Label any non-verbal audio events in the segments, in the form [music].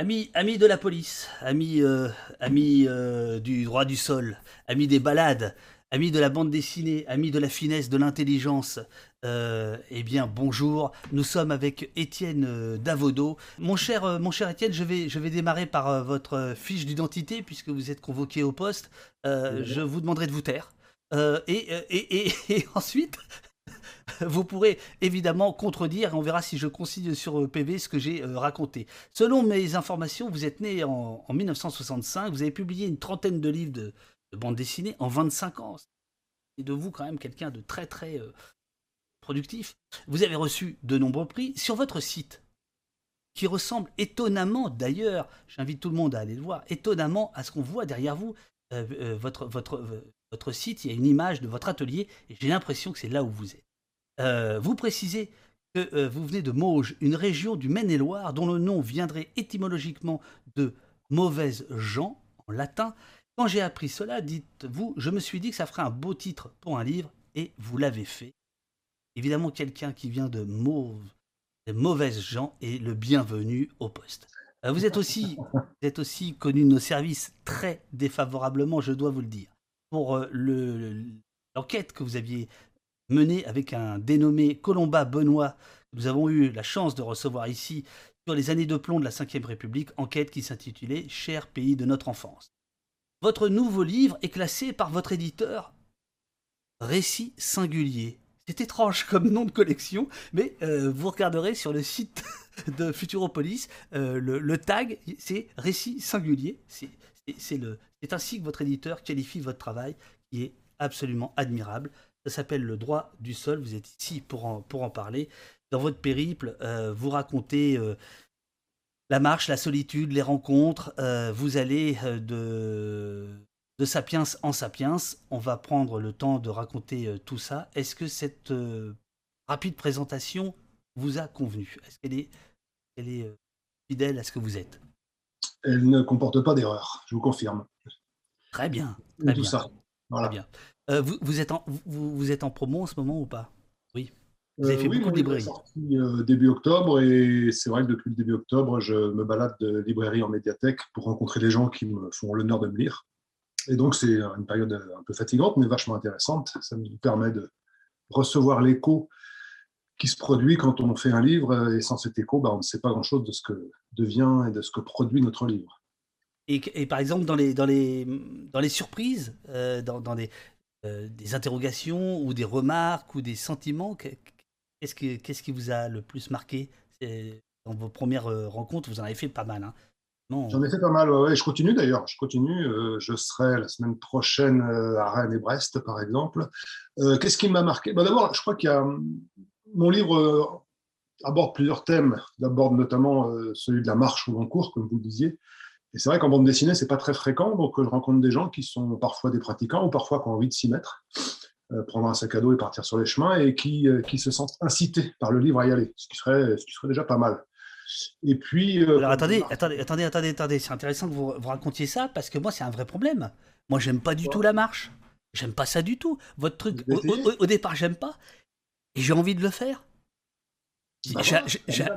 Amis, amis de la police, amis, euh, amis euh, du droit du sol, amis des balades, amis de la bande dessinée, amis de la finesse, de l'intelligence, euh, eh bien bonjour. Nous sommes avec Étienne Davodo. Mon cher, mon cher Étienne, je vais, je vais démarrer par votre fiche d'identité puisque vous êtes convoqué au poste. je vous demanderai de vous taire. et, et, [laughs] et ensuite, [laughs] vous pourrez évidemment contredire et on verra si je consigne sur euh, PV ce que j'ai euh, raconté. Selon mes informations, vous êtes né en, 1965, vous avez publié une trentaine de livres de, bande dessinée en 25 ans. C'est de vous quand même quelqu'un de très très euh, productif. Vous avez reçu de nombreux prix sur votre site qui ressemble étonnamment d'ailleurs, j'invite tout le monde à aller le voir, étonnamment à ce qu'on voit derrière vous. votre, votre, votre site, il y a une image de votre atelier et j'ai l'impression que c'est là où vous êtes. Euh, vous précisez que euh, vous venez de Mauges, une région du Maine-et-Loire dont le nom viendrait étymologiquement de mauvaises gens en latin. Quand j'ai appris cela, dites-vous, je me suis dit que ça ferait un beau titre pour un livre et vous l'avez fait. Évidemment, quelqu'un qui vient de, mauve, de mauvaises gens est le bienvenu au poste. Euh, vous êtes aussi, vous êtes aussi connu de nos services très défavorablement, je dois vous le dire, pour l'enquête que vous aviez menée avec un dénommé Colomba Benoît, que nous avons eu la chance de recevoir ici sur les années de plomb de la Ve République, enquête qui s'intitulait Cher pays de notre enfance. Votre nouveau livre est classé par votre éditeur Récit singulier. C'est étrange comme nom de collection, mais euh, vous regarderez sur le site [laughs] de Futuropolis, euh, le, tag, c'est Récit singulier. C'est ainsi que votre éditeur qualifie votre travail, qui est absolument admirable. Ça s'appelle Le droit du sol. Vous êtes ici pour en, parler. Dans votre périple, euh, vous racontez euh, la marche, la solitude, les rencontres. Euh, vous allez de, de sapiens en sapiens. On va prendre le temps de raconter tout ça. Est-ce que cette rapide présentation vous a convenu? Est-ce qu'elle est, elle est fidèle à ce que vous êtes? Elle ne comporte pas d'erreur, je vous confirme. Très bien. Très tout ça. Voilà. Très bien. Euh, vous, êtes en, vous, êtes en promo en ce moment ou pas? Oui. Vous avez fait euh, beaucoup de librairies. sorti euh, début octobre et c'est vrai que depuis le début octobre, je me balade de librairie en médiathèque pour rencontrer des gens qui me font l'honneur de me lire. Et donc c'est une période un peu fatigante mais vachement intéressante. Ça me permet de recevoir l'écho qui se produit quand on fait un livre et sans cet écho, bah, on ne sait pas grand-chose de ce que devient et de ce que produit notre livre. Et, par exemple, dans les, dans les, dans les surprises, dans, dans, les, euh, des interrogations ou des remarques ou des sentiments Qu'est-ce qui, qu'est-ce qui vous a le plus marqué? Dans vos premières euh, rencontres, vous en avez fait pas mal. Hein. J'en ai fait pas mal, ouais, je continue d'ailleurs. Je continue. Euh, je serai la semaine prochaine à Rennes et Brest, par exemple. Qu'est-ce qui m'a marqué? Bah, D'abord, je crois qu'il y a. Mon livre aborde plusieurs thèmes. Il aborde notamment celui de la marche ou l'encours, comme vous le disiez. Et c'est vrai qu'en bande dessinée, c'est pas très fréquent, donc je rencontre des gens qui sont parfois des pratiquants ou parfois qui ont envie de s'y mettre, euh, prendre un sac à dos et partir sur les chemins, et qui, euh, qui se sentent incités par le livre à y aller, ce qui serait, ce qui serait déjà pas mal. Et puis. Euh, Alors attendez, attendez, attendez, attendez, attendez, c'est intéressant que vous, vous racontiez ça parce que moi, c'est un vrai problème. Moi, j'aime pas du tout la marche. J'aime pas ça du tout. Votre truc, au, au départ, j'aime pas. Et j'ai envie de le faire.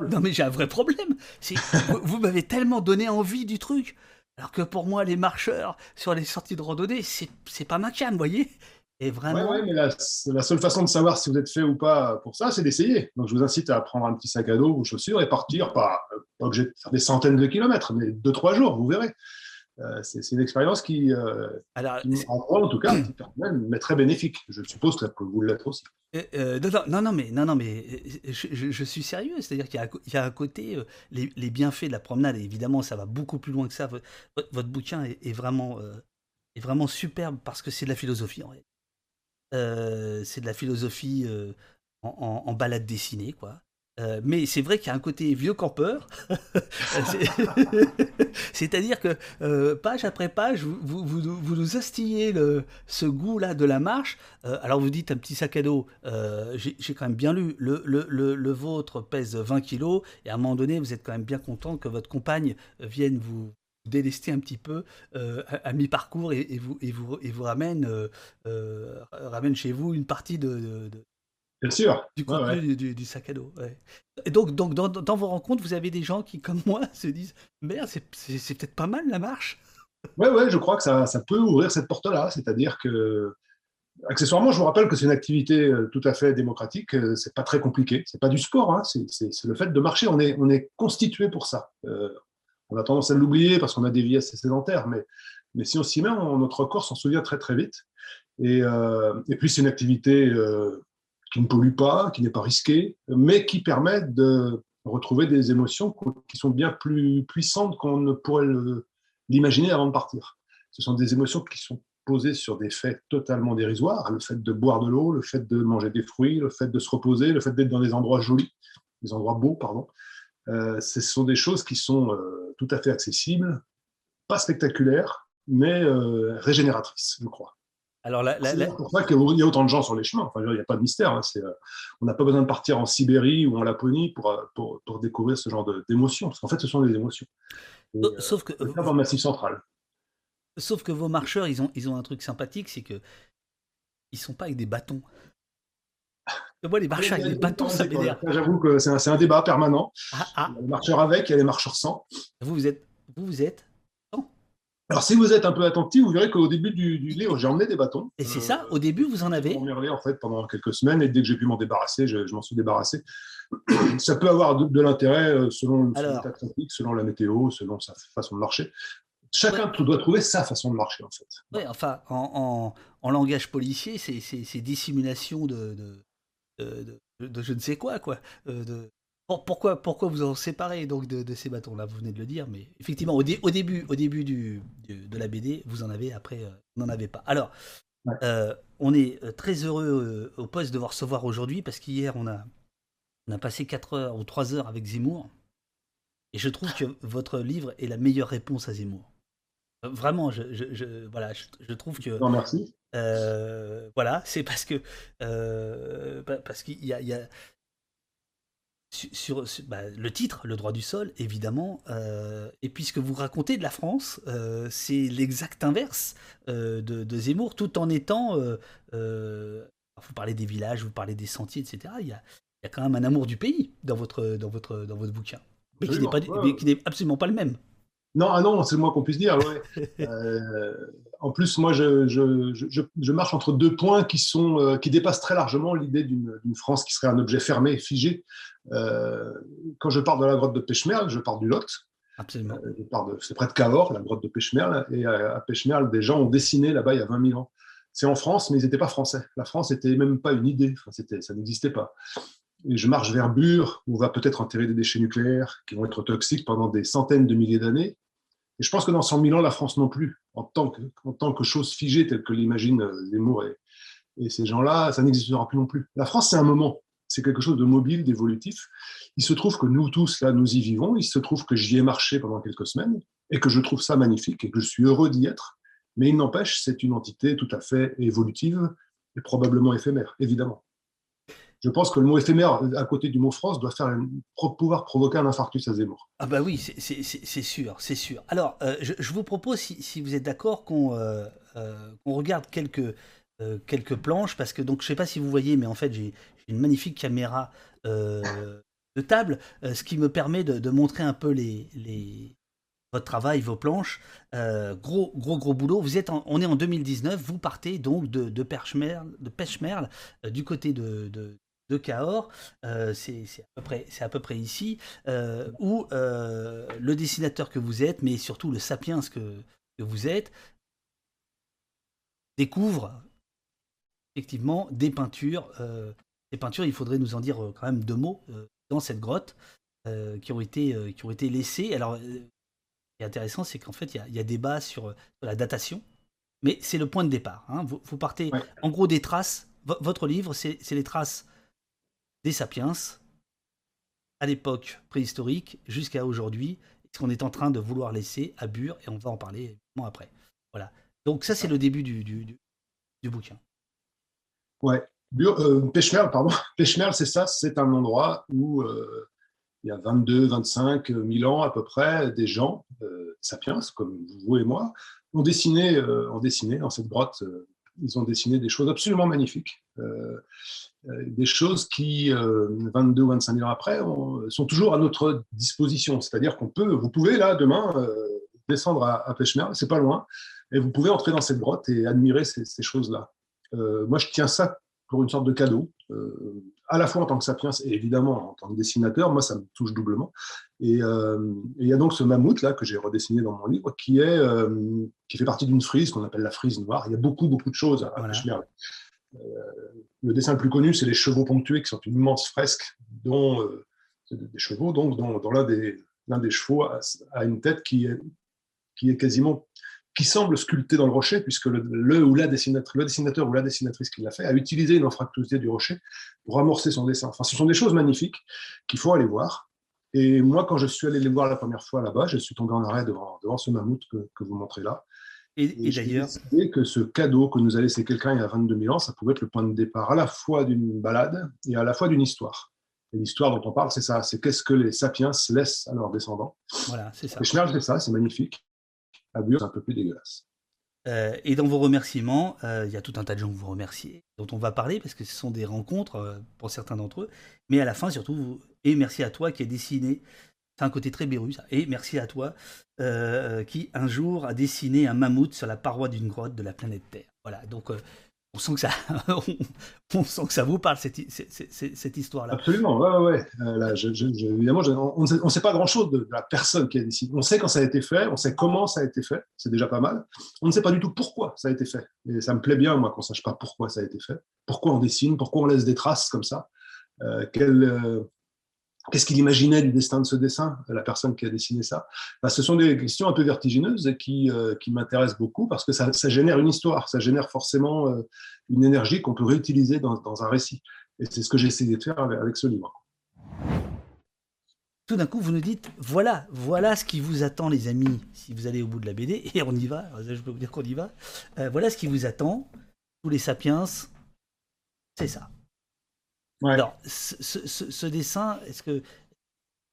Non mais j'ai un vrai problème. [laughs] vous, vous m'avez tellement donné envie du truc. Alors que pour moi, les marcheurs sur les sorties de randonnée, c'est pas ma vous voyez Et vraiment. Ouais, mais la, la, seule façon de savoir si vous êtes fait ou pas pour ça, c'est d'essayer. Donc je vous incite à prendre un petit sac à dos, vos chaussures et partir, pas, pas obligé de faire des centaines de kilomètres, mais deux, trois jours, vous verrez. Euh, c'est une expérience qui, euh, en, tout cas, mais très bénéfique. Je suppose que vous l'êtes aussi. Euh, non, non, mais, non, non, mais je, suis sérieux. C'est-à-dire qu'il y, a à côté les, bienfaits de la promenade. Et évidemment, ça va beaucoup plus loin que ça. Votre, bouquin est, vraiment, est vraiment superbe parce que c'est de la philosophie, en c'est de la philosophie en, en, balade dessinée, quoi. Euh, mais c'est vrai qu'il y a un côté vieux campeur. [laughs] [laughs] C'est-à-dire que euh, page après page, vous, vous, vous, nous astillez le, ce goût-là de la marche. Euh, alors vous dites un petit sac à dos, j'ai quand même bien lu, le, le, le, vôtre pèse 20 kilos, et à un moment donné, vous êtes quand même bien content que votre compagne vienne vous délester un petit peu à, mi-parcours et, vous, et, vous, et vous ramène, ramène chez vous une partie de Bien sûr. Du contenu Du, sac à dos. Et donc, donc dans, vos rencontres, vous avez des gens qui, comme moi, [laughs] se disent Merde, c'est peut-être pas mal la marche. Ouais, ouais, je crois que ça, ça peut ouvrir cette porte-là. C'est-à-dire que, accessoirement, je vous rappelle que c'est une activité euh, tout à fait démocratique. Euh, c'est pas très compliqué. C'est pas du sport. Hein. C'est le fait de marcher. On est, on est constitué pour ça. Euh, on a tendance à l'oublier parce qu'on a des vies assez sédentaires, mais, mais si on s'y met, notre corps s'en souvient très très vite. Et, et puis c'est une activité qui ne pollue pas, qui n'est pas risquée, mais qui permet de retrouver des émotions qui sont bien plus puissantes qu'on ne pourrait l'imaginer avant de partir. Ce sont des émotions qui sont posées sur des faits totalement dérisoires, le fait de boire de l'eau, le fait de manger des fruits, le fait de se reposer, le fait d'être dans des endroits jolis, des endroits beaux, pardon. Euh, ce sont des choses qui sont euh, tout à fait accessibles, pas spectaculaires, mais euh, régénératrices, je crois. Alors, C'est pour ça qu'il y a autant de gens sur les chemins. Enfin, il n'y a pas de mystère. Hein. Euh, on n'a pas besoin de partir en Sibérie ou en Laponie pour, euh, pour, pour découvrir ce genre d'émotions. Parce qu'en fait, ce sont des émotions. sauf que. Dans le massif central. Sauf que vos marcheurs, ils ont, ils ont un truc sympathique, c'est que ils sont pas avec des bâtons. Moi, les marcheurs avec des bâtons, ça m'énerve. J'avoue que c'est un, un, débat permanent. Ah, ah. Il y a les marcheurs avec, il y a les marcheurs sans. Vous, vous êtes, vous, vous êtes alors, si vous êtes un peu attentif, vous verrez qu'au début du, livre, j'ai emmené des bâtons. Et c'est ça, au début, vous en avez emmerdé en fait pendant quelques semaines, et dès que j'ai pu m'en débarrasser, je, m'en suis débarrassé. [clears throat] ça peut avoir de, l'intérêt euh, selon l'état trafic, selon la météo, selon sa façon de marcher. Chacun doit trouver sa façon de marcher, en fait. Oui, enfin, en, langage policier, c'est dissimulation de de, de, je ne sais quoi, quoi. Euh, pourquoi, pourquoi vous en séparez donc de, ces bâtons-là Vous venez de le dire, mais effectivement, au, début, au début du, de la BD, vous en avez, après, euh, vous n'en avez pas. Alors, euh, on est euh, très heureux au poste de vous recevoir aujourd'hui parce qu'hier, on a, on a passé 4 heures ou 3 heures avec Zemmour. Et je trouve que votre livre est la meilleure réponse à Zemmour. Vraiment, je, je, voilà, je, trouve que. Non, merci. voilà, c'est parce que parce qu'il y a, y a sur, bah, le titre, le droit du sol, évidemment, euh, et puisque vous racontez de la France, euh, c'est l'exact inverse euh, de, Zemmour, tout en étant, vous parlez des villages, vous parlez des sentiers, etc. Il y a, il y a quand même un amour du pays dans votre, dans votre, dans votre bouquin, mais qui n'est absolument pas le même. Non, ah non, c'est le moins qu'on puisse dire. [laughs] en plus, moi, je, je, je, marche entre deux points qui, sont, qui dépassent très largement l'idée d'une France qui serait un objet fermé, figé. Euh, quand je parle de la grotte de Pêchemerle, je parle du Lot. Absolument. Euh, c'est près de Cahors, la grotte de Pêchemerle. Et à, Pêchemerle, des gens ont dessiné là-bas il y a 20 000 ans. C'est en France, mais ils n'étaient pas français. La France n'était même pas une idée. Enfin, ça n'existait pas. Et je marche vers Bure, où on va peut-être enterrer des déchets nucléaires qui vont être toxiques pendant des centaines de milliers d'années. Et je pense que dans 100 000 ans, la France non plus, en tant que, chose figée telle que l'imaginent euh, Zemmour et, et ces gens-là, ça n'existera plus non plus. La France, c'est un moment c'est quelque chose de mobile, d'évolutif. Il se trouve que nous tous, là, nous y vivons. Il se trouve que j'y ai marché pendant quelques semaines et que je trouve ça magnifique et que je suis heureux d'y être. Mais il n'empêche, c'est une entité tout à fait évolutive et probablement éphémère, évidemment. Je pense que le mot éphémère, à côté du mot France, doit faire pouvoir provoquer un infarctus à Zemmour. Ah bah oui, c'est sûr, c'est sûr. Alors, euh, je, vous propose, si, vous êtes d'accord, qu'on euh, euh, regarde quelques, quelques planches, parce que donc je sais pas si vous voyez, mais en fait j'ai une magnifique caméra euh, de table, euh, ce qui me permet de, montrer un peu les, les, votre travail, vos planches. Euh, gros, gros, gros boulot. Vous êtes on est en 2019, vous partez donc de, de Pêche-Merle, de du côté de, de, de Cahors, c'est à, peu près, à peu près ici, où le dessinateur que vous êtes, mais surtout le sapiens que, que vous êtes, découvre effectivement des peintures ces peintures, il faudrait nous en dire euh, quand même deux mots euh, dans cette grotte euh, qui, ont été, qui ont été laissées. Alors, ce qui est intéressant, c'est qu'en fait, il y, a débat sur, la datation, mais c'est le point de départ. Hein. Vous, partez en gros des traces. votre livre, c'est les traces des sapiens à l'époque préhistorique jusqu'à aujourd'hui, ce qu'on est en train de vouloir laisser à Bure, et on va en parler après. Voilà. Donc ça, c'est le début du, du, du bouquin. Ouais. Euh, Pêchemerle, pardon. [laughs] C'est ça, c'est un endroit où euh, il y a 22, 25 000 ans à peu près, des gens, euh, sapiens, comme vous et moi, ont dessiné, ont dessiné dans cette grotte, ils ont dessiné des choses absolument magnifiques. Des choses qui, 22 ou 25 000 ans après, sont toujours à notre disposition. C'est-à-dire qu'on peut, vous pouvez là, demain, descendre à, à Pêche-Merle, c'est pas loin, et vous pouvez entrer dans cette grotte et admirer ces, ces choses-là. moi, je tiens ça pour une sorte de cadeau à la fois en tant que sapiens et évidemment en tant que dessinateur, moi ça me touche doublement. Et euh, il y a donc ce mammouth là que j'ai redessiné dans mon livre qui est euh, qui fait partie d'une frise qu'on appelle la frise noire. Il y a beaucoup beaucoup de choses à voilà. euh, le dessin le plus connu, c'est les chevaux ponctués, qui sont une immense fresque dont des chevaux, donc dont, l'un des chevaux a, une tête qui est qui quasiment qui semble sculpté dans le rocher, puisque le, ou la dessinateur, ou la dessinatrice qui l'a fait a utilisé une anfractuosité du rocher pour amorcer son dessin. Enfin, ce sont des choses magnifiques qu'il faut aller voir. Et moi, quand je suis allé les voir la première fois là-bas, je suis tombé en arrêt devant, ce mammouth que vous montrez là. Et, et, d'ailleurs. que ce cadeau que nous a laissé quelqu'un il y a 22 000 ans, ça pouvait être le point de départ à la fois d'une balade et à la fois d'une histoire. Et l'histoire dont on parle, c'est ça c'est qu'est-ce que les sapiens laissent à leurs descendants. Voilà, c'est ça. Et Schmerz, c'est ça, c'est magnifique à Bure, c'est un peu plus dégueulasse. Euh, et dans vos remerciements, euh, il y a tout un tas de gens que vous remerciez, dont on va parler, parce que ce sont des rencontres euh, pour certains d'entre eux. Mais à la fin, surtout, vous... et merci à toi qui a dessiné, c'est un côté très béru, ça, et merci à toi qui, un jour, a dessiné un mammouth sur la paroi d'une grotte de la planète Terre. Voilà, donc on sent que ça, [laughs] on, sent que ça vous parle cette, histoire-là. Absolument, ouais, ouais. Euh, là, évidemment, on ne sait, pas grand-chose de, la personne qui a décidé. On sait quand ça a été fait, on sait comment ça a été fait, c'est déjà pas mal. On ne sait pas du tout pourquoi ça a été fait. Et ça me plaît bien, moi, qu'on ne sache pas pourquoi ça a été fait, pourquoi on dessine, pourquoi on laisse des traces comme ça. Euh, quel, euh, Qu'est-ce qu'il imaginait du destin de ce dessin, la personne qui a dessiné ça? Bah, Ce sont des questions un peu vertigineuses qui, euh, qui m'intéressent beaucoup parce que ça, ça, génère une histoire, ça génère forcément euh, une énergie qu'on peut réutiliser dans, dans, un récit. Et c'est ce que j'ai essayé de faire avec, avec ce livre. Tout d'un coup, vous nous dites, voilà, voilà ce qui vous attend, les amis, si vous allez au bout de la BD, et on y va, je peux vous dire qu'on y va, euh, voilà ce qui vous attend, tous les sapiens, c'est ça. Alors, ce, dessin, est-ce que.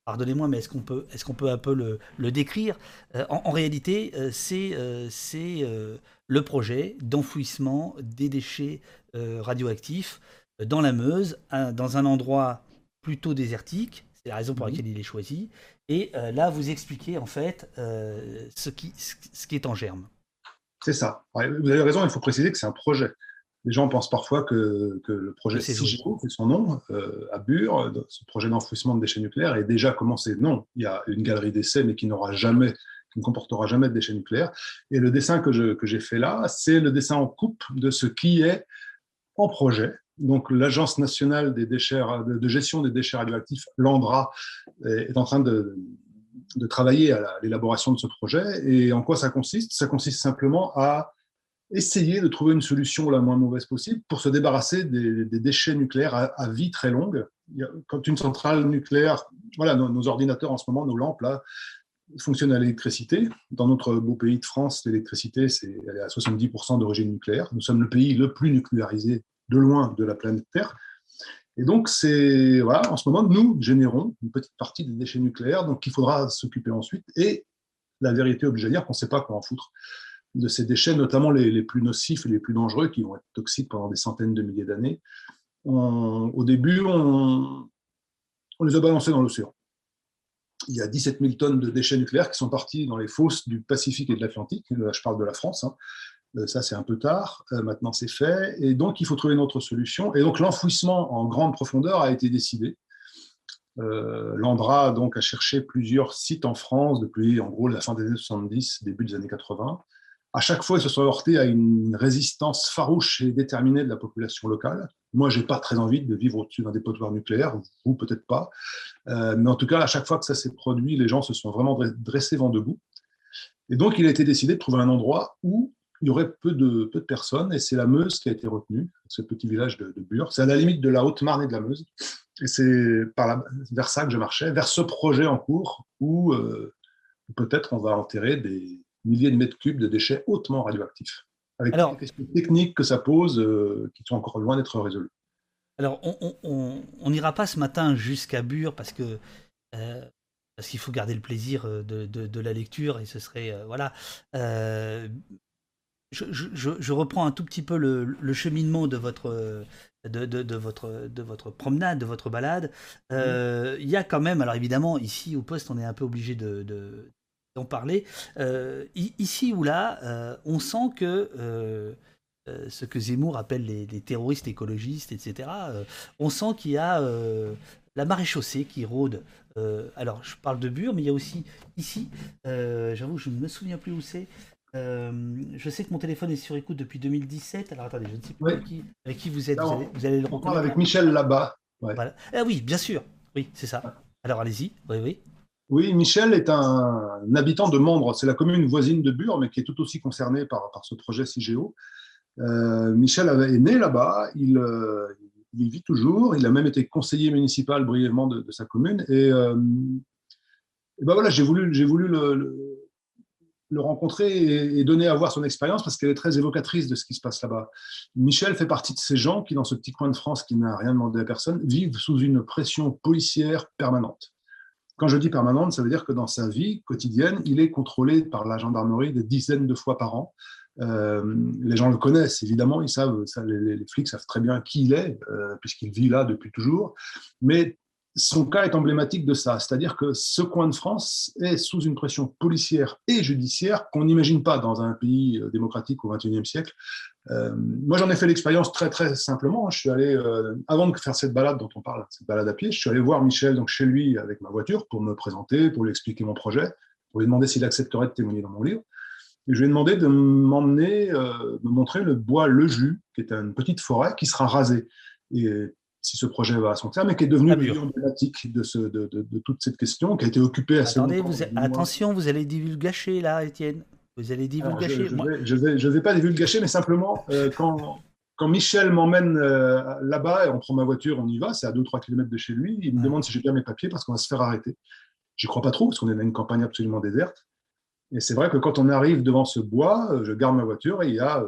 Pardonnez-moi, mais est-ce qu'on peut, est qu'on peut un peu le, décrire? Euh, en, réalité, euh, c'est euh, le projet d'enfouissement des déchets radioactifs dans la Meuse, dans un endroit plutôt désertique. C'est la raison pour mhm. laquelle il est choisi. Et là, vous expliquez en fait ce, qui, ce qui est en germe. C'est ça. Vous avez raison, il faut préciser que c'est un projet. Les gens pensent parfois que, que le projet CIGEO, c'est son nom, euh, à Bure, ce projet d'enfouissement de déchets nucléaires, est déjà commencé. Non, il y a une galerie d'essais, mais qui n'aura jamais, qui ne comportera jamais de déchets nucléaires. Et le dessin que, j'ai fait là, c'est le dessin en coupe de ce qui est en projet. Donc, l'Agence nationale des déchets, de gestion des déchets radioactifs, l'ANDRA, est en train de, de travailler à l'élaboration de ce projet. Et en quoi ça consiste? Ça consiste simplement à essayer de trouver une solution la moins mauvaise possible pour se débarrasser des, déchets nucléaires à, vie très longue. Quand une centrale nucléaire, voilà, nos, ordinateurs en ce moment, nos lampes là, fonctionnent à l'électricité. Dans notre beau pays de France, l'électricité, c'est à 70% d'origine nucléaire. Nous sommes le pays le plus nucléarisé de loin de la planète Terre. Et donc, voilà, en ce moment, nous générons une petite partie des déchets nucléaires, donc il faudra s'occuper ensuite. Et la vérité dire qu'on ne sait pas quoi en foutre de ces déchets, notamment les, plus nocifs et les plus dangereux, qui vont être toxiques pendant des centaines de milliers d'années. Au début, on, les a balancés dans l'océan. Il y a 17 000 tonnes de déchets nucléaires qui sont partis dans les fosses du Pacifique et de l'Atlantique. je parle de la France. Hein. Euh, ça, c'est un peu tard. Euh, maintenant, c'est fait. Et donc, il faut trouver une autre solution. Et donc, l'enfouissement en grande profondeur a été décidé. Euh, L'Andra a cherché plusieurs sites en France depuis en gros la fin des années 70, début des années 80 à chaque fois, ils se sont heurtés à une résistance farouche et déterminée de la population locale. Moi, j'ai pas très envie de vivre au-dessus d'un dépotoir nucléaire, vous peut-être pas. Euh, mais en tout cas, à chaque fois que ça s'est produit, les gens se sont vraiment dressés vent debout. Et donc, il a été décidé de trouver un endroit où il y aurait peu de, peu de personnes, et c'est la Meuse qui a été retenue, ce petit village de, Bure. C'est à la limite de la Haute-Marne et de la Meuse. Et c'est vers ça que je marchais, vers ce projet en cours où euh, peut-être on va enterrer des, milliers de mètres cubes de déchets hautement radioactifs, avec les questions techniques que ça pose euh, qui sont encore loin d'être résolues. Alors, on n'ira pas ce matin jusqu'à Bure parce que euh, parce qu'il faut garder le plaisir euh, de, de, la lecture et ce serait voilà. je, reprends un tout petit peu le, cheminement de votre, de, votre, de votre promenade, de votre balade. Euh, il y a quand même, alors évidemment, ici au poste, on est un peu obligé de, d'en parler. Euh, ici ou là, on sent que ce que Zemmour appelle les, les terroristes écologistes, etc., on sent qu'il y a la marée chaussée qui rôde. alors, je parle de Bure, mais il y a aussi ici, j'avoue, je ne me souviens plus où c'est, euh, je sais que mon téléphone est sur écoute depuis 2017. Alors attendez, je ne sais plus avec, qui, vous êtes. vous, allez, le reconnaître. avec Michel là-bas. Ah oui, bien sûr. Oui, c'est ça. Alors allez-y. Oui, oui. Oui, Michel est un, habitant de Mandre. C'est la commune voisine de Bure, mais qui est tout aussi concernée par, ce projet CIGEO. Euh, Michel est né là-bas. Il, euh, il, vit toujours. Il a même été conseiller municipal brièvement de, sa commune. Et, et ben voilà, j'ai voulu, le rencontrer et, donner à voir son expérience parce qu'elle est très évocatrice de ce qui se passe là-bas. Michel fait partie de ces gens qui, dans ce petit coin de France qui n'a rien demandé à personne, vivent sous une pression policière permanente. Quand je dis permanente, ça veut dire que dans sa vie quotidienne, il est contrôlé par la gendarmerie des dizaines de fois par an. Euh, les gens le connaissent, évidemment, ils savent, les, flics savent très bien qui il est, euh, puisqu'il vit là depuis toujours. Mais son cas est emblématique de ça, c'est-à-dire que ce coin de France est sous une pression policière et judiciaire qu'on n'imagine pas dans un pays euh, démocratique au XXIe siècle. Euh, moi, j'en ai fait l'expérience très très simplement. Je suis allé, euh, avant de faire cette balade dont on parle, cette balade à pied, je suis allé voir Michel donc chez lui avec ma voiture pour me présenter, pour lui expliquer mon projet, pour lui demander s'il accepterait de témoigner dans mon livre. Et je lui ai demandé de m'emmener, de me montrer le bois Le Jus, qui est une petite forêt qui sera rasée. Et si ce projet va à son terme, et qui est devenu emblématique de, ce, de, de, toute cette question, qui a été occupée assez Attendez, vous attention, vous allez divulgacher là, Étienne. Vous allez divulgacher. Je ne vais, je vais, pas divulgacher, mais simplement, euh, quand, quand Michel m'emmène euh, là-bas, et on prend ma voiture, on y va, c'est à 2-3 km de chez lui, il me demande si j'ai bien mes papiers parce qu'on va se faire arrêter. J'y crois pas trop, parce qu'on est dans une campagne absolument déserte. Et c'est vrai que quand on arrive devant ce bois, euh, je garde ma voiture et il y a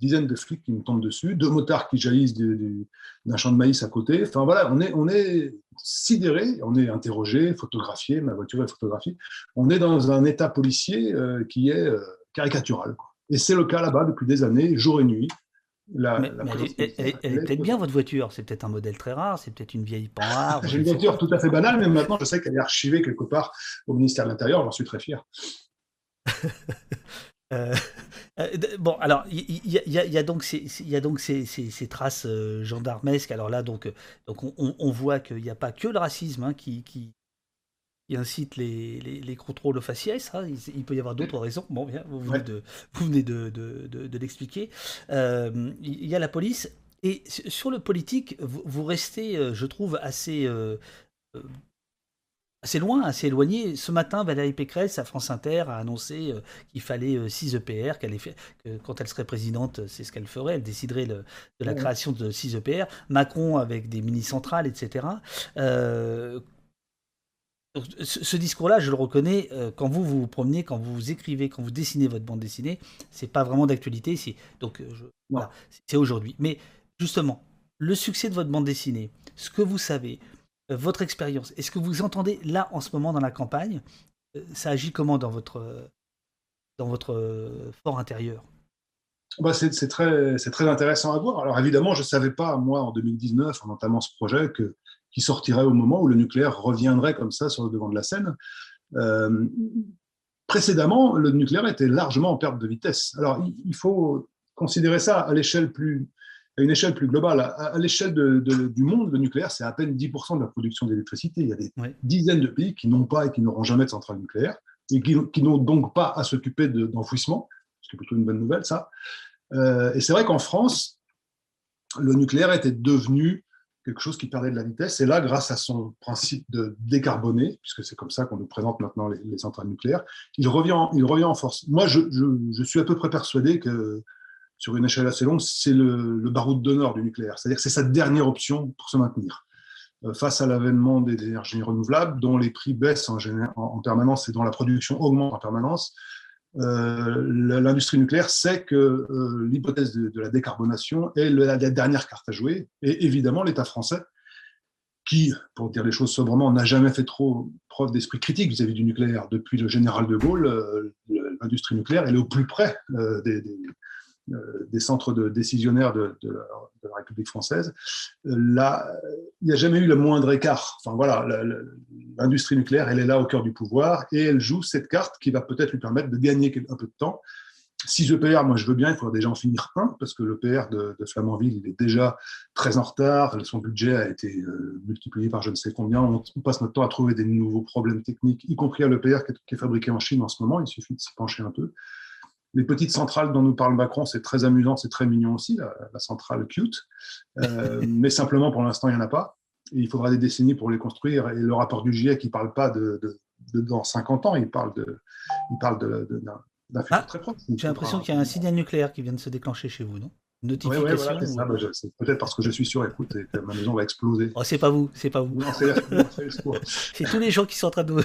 dizaines de flics qui nous tombent dessus, deux motards qui jaillissent d'un champ de maïs à côté. Enfin voilà, on est, on est sidéré, on est interrogé, photographié, ma voiture est photographiée. On est dans un état policier euh, qui est euh, caricatural. Et c'est le cas là-bas depuis des années, jour et nuit. La, elle, est peut-être bien votre voiture, c'est peut-être un modèle très rare, c'est peut-être une vieille rare. J'ai une voiture tout à fait banale, mais maintenant je sais qu'elle est archivée quelque part au ministère de l'Intérieur, j'en suis très fier. [laughs] Euh, euh, bon, alors il y, a donc ces, y a donc ces, ces, traces euh, gendarmesques. Alors là, donc, donc on, voit qu'il n'y a pas que le racisme hein, qui, qui, incite les, les, les, contrôles faciès. Hein. Il, peut y avoir d'autres raisons. Bon, bien, vous venez de, vous venez de, de, de, l'expliquer. Il y a la police. Et sur le politique, vous, vous restez, je trouve, assez assez loin, assez éloigné. Ce matin, Valérie Pécresse, à France Inter, a annoncé euh, qu'il fallait 6 euh, EPR, qu'elle fait, que quand elle serait présidente, c'est ce qu'elle ferait, elle déciderait de la création de 6 EPR. Macron avec des mini-centrales, etc. Euh, ce, discours-là, je le reconnais, quand vous, vous promenez, quand vous écrivez, quand vous dessinez votre bande dessinée, c'est pas vraiment d'actualité. Donc, voilà, c'est aujourd'hui. Mais justement, le succès de votre bande dessinée, ce que vous savez, euh, votre expérience. Est-ce que vous entendez là en ce moment dans la campagne euh, Ça agit comment dans votre, dans votre euh, fort intérieur? Bah c'est très, très intéressant à voir. Alors évidemment, je ne savais pas, moi, en 2019, en entamant ce projet, que, qui sortirait au moment où le nucléaire reviendrait comme ça sur le devant de la scène. précédemment, le nucléaire était largement en perte de vitesse. Alors il faut considérer ça à l'échelle plus, à une échelle plus globale. À, l'échelle du monde, le nucléaire, c'est à peine 10% de la production d'électricité. Il y a des dizaines de pays qui n'ont pas et qui n'auront jamais de centrale nucléaire et qui, n'ont donc pas à s'occuper d'enfouissement, ce qui est plutôt une bonne nouvelle, ça. Euh, et c'est vrai qu'en France, le nucléaire était devenu quelque chose qui perdait de la vitesse. Et là, grâce à son principe de décarboner, puisque c'est comme ça qu'on nous présente maintenant les, centrales nucléaires, il revient, il revient en force. Moi, je, je, suis à peu près persuadé que sur une échelle assez longue, c'est le, le baroud d'honneur du nucléaire. C'est-à-dire que c'est sa dernière option pour se maintenir. Euh, face à l'avènement des énergies renouvelables, dont les prix baissent en, en, permanence et dont la production augmente en permanence, euh, l'industrie nucléaire sait que euh, l'hypothèse de, la décarbonation est la, dernière carte à jouer. Et évidemment, l'État français, qui, pour dire les choses sobrement, n'a jamais fait trop preuve d'esprit critique vis-à-vis du nucléaire depuis le général de Gaulle, l'industrie nucléaire, elle est au plus près des centres de décisionnaires de, la, République française, là, il n'y a jamais eu le moindre écart. Enfin voilà, l'industrie nucléaire, elle est là au cœur du pouvoir et elle joue cette carte qui va peut-être lui permettre de gagner un peu de temps. 6 EPR, moi je veux bien, il faudra déjà en finir un, parce que l'EPR de, de Flamanville, il est déjà très en retard, son budget a été euh, multiplié par je ne sais combien, on, passe notre temps à trouver des nouveaux problèmes techniques, y compris à l'EPR qui, est fabriqué en Chine en ce moment, il suffit de s'y pencher un peu. Les petites centrales dont nous parle Macron, c'est très amusant, c'est très mignon aussi, la, centrale cute, euh, [laughs] mais simplement pour l'instant, il n'y en a pas. Et il faudra des décennies pour les construire, et le rapport du GIEC, il ne parle pas de, de, dans 50 ans, il parle de, il parle de, ah, j'ai l'impression qu'il y a un signal nucléaire qui vient de se déclencher chez vous, non? Notification. Oui, bah, c'est peut-être parce que je suis sûr, écoute, que ma maison va exploser. Oh, c'est pas vous, c'est pas vous. [laughs] c'est tous les gens qui sont en train de, [laughs]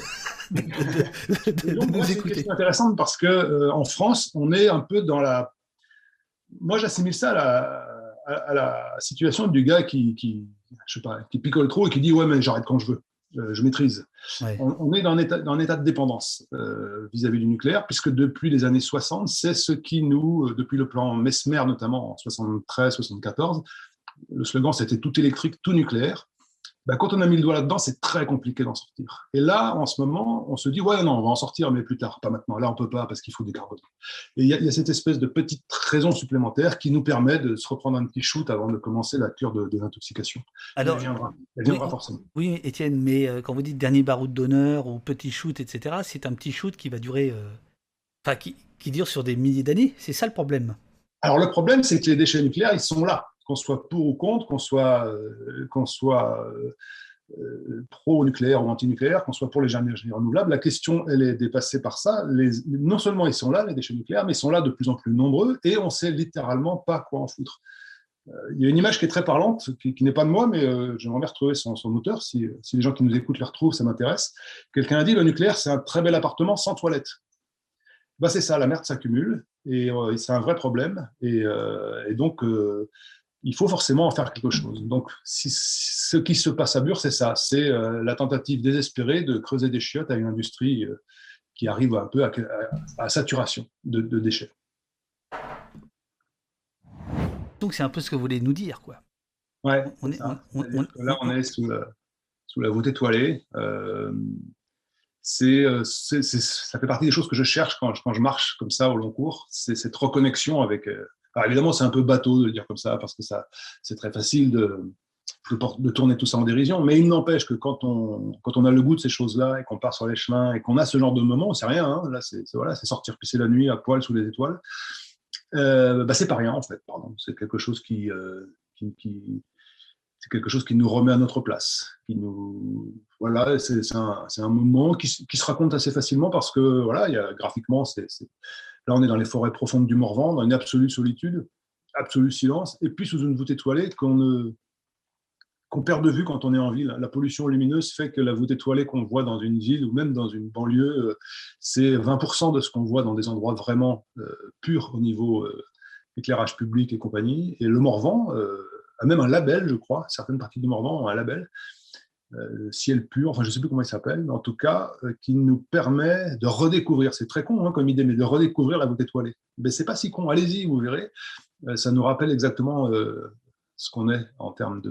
nous écouter. C'est intéressant parce que euh, en France, on est un peu dans la. Moi, j'assimile ça à la, situation du gars qui, qui, je sais pas, qui picole trop et qui dit ouais mais j'arrête quand je veux. Euh, je maîtrise. On, est dans un état, dans un état de dépendance euh, vis-à-vis du nucléaire, puisque depuis les années 60, c'est ce qui nous, euh, depuis le plan Mesmer notamment en 73-74, le slogan c'était tout électrique, tout nucléaire. Bah, quand on a mis le doigt là-dedans, c'est très compliqué d'en sortir. Et là, en ce moment, on se dit, ouais, non, on va en sortir, mais plus tard, pas maintenant. Là, on peut pas parce qu'il faut décarboner. Et il y, a cette espèce de petite raison supplémentaire qui nous permet de se reprendre un petit shoot avant de commencer la cure de, l'intoxication. Alors, elle viendra, elle viendra forcément. Oui, Étienne, mais euh, quand vous dites dernier baroud d'honneur ou petit shoot, etc., c'est un petit shoot qui va durer, euh, enfin, qui, qui dure sur des milliers d'années. C'est ça le problème. Alors, le problème, c'est que les déchets nucléaires, ils sont là qu'on soit pour ou contre, qu'on soit, euh, qu'on soit euh, euh, pro-nucléaire ou anti-nucléaire, qu'on soit pour les énergies renouvelables, la question, elle est dépassée par ça. Non seulement ils sont là, les déchets nucléaires, mais ils sont là de plus en plus nombreux et on sait littéralement pas quoi en foutre. Il y a une image qui est très parlante, qui, n'est pas de moi, mais j'aimerais bien retrouver son, son auteur. Si, les gens qui nous écoutent le retrouvent, ça m'intéresse. Quelqu'un a dit le nucléaire, c'est un très bel appartement sans toilette. Bah, c'est ça, la merde s'accumule et c'est un vrai problème. Et donc, il faut forcément en faire quelque chose. Donc, ce qui se passe à Bure, c'est ça, c'est euh, la tentative désespérée de creuser des chiottes à une industrie euh, qui arrive un peu à, saturation de, déchets. Donc, c'est un peu ce que vous voulez nous dire, quoi. Ouais. On est, là, on est sous la, sous la voûte étoilée. Euh, c'est, ça fait partie des choses que je cherche quand, quand je marche comme ça au long cours. C'est cette reconnexion avec alors évidemment, c'est un peu bateau de le dire comme ça, parce que ça, c'est très facile de, de tourner tout ça en dérision, mais il n'empêche que quand on, quand on a le goût de ces choses-là et qu'on part sur les chemins et qu'on a ce genre de moment, c'est rien, hein. là c'est voilà, sortir pisser la nuit à poil sous les étoiles, euh, bah, c'est pas rien en fait, pardon, c'est quelque chose qui, euh, qui, c'est quelque chose qui nous remet à notre place, qui nous, voilà, c'est un, un, moment qui, qui, se raconte assez facilement parce que voilà, il y a, graphiquement c'est Là, on est dans les forêts profondes du Morvan, dans une absolue solitude, absolu silence, et puis sous une voûte étoilée qu'on perd de vue quand on est en ville. La pollution lumineuse fait que la voûte étoilée qu'on voit dans une ville ou même dans une banlieue, euh, c'est 20% de ce qu'on voit dans des endroits vraiment euh, purs au niveau euh, éclairage public et compagnie. Et le Morvan a même un label, je crois, certaines parties du Morvan ont un label ciel pur, enfin je ne sais plus comment il s'appelle, mais en tout cas, euh, qui nous permet de redécouvrir, c'est très con hein, comme idée, mais de redécouvrir la voûte étoilée. Mais c'est pas si con, allez-y, vous verrez, euh, ça nous rappelle exactement ce qu'on est en termes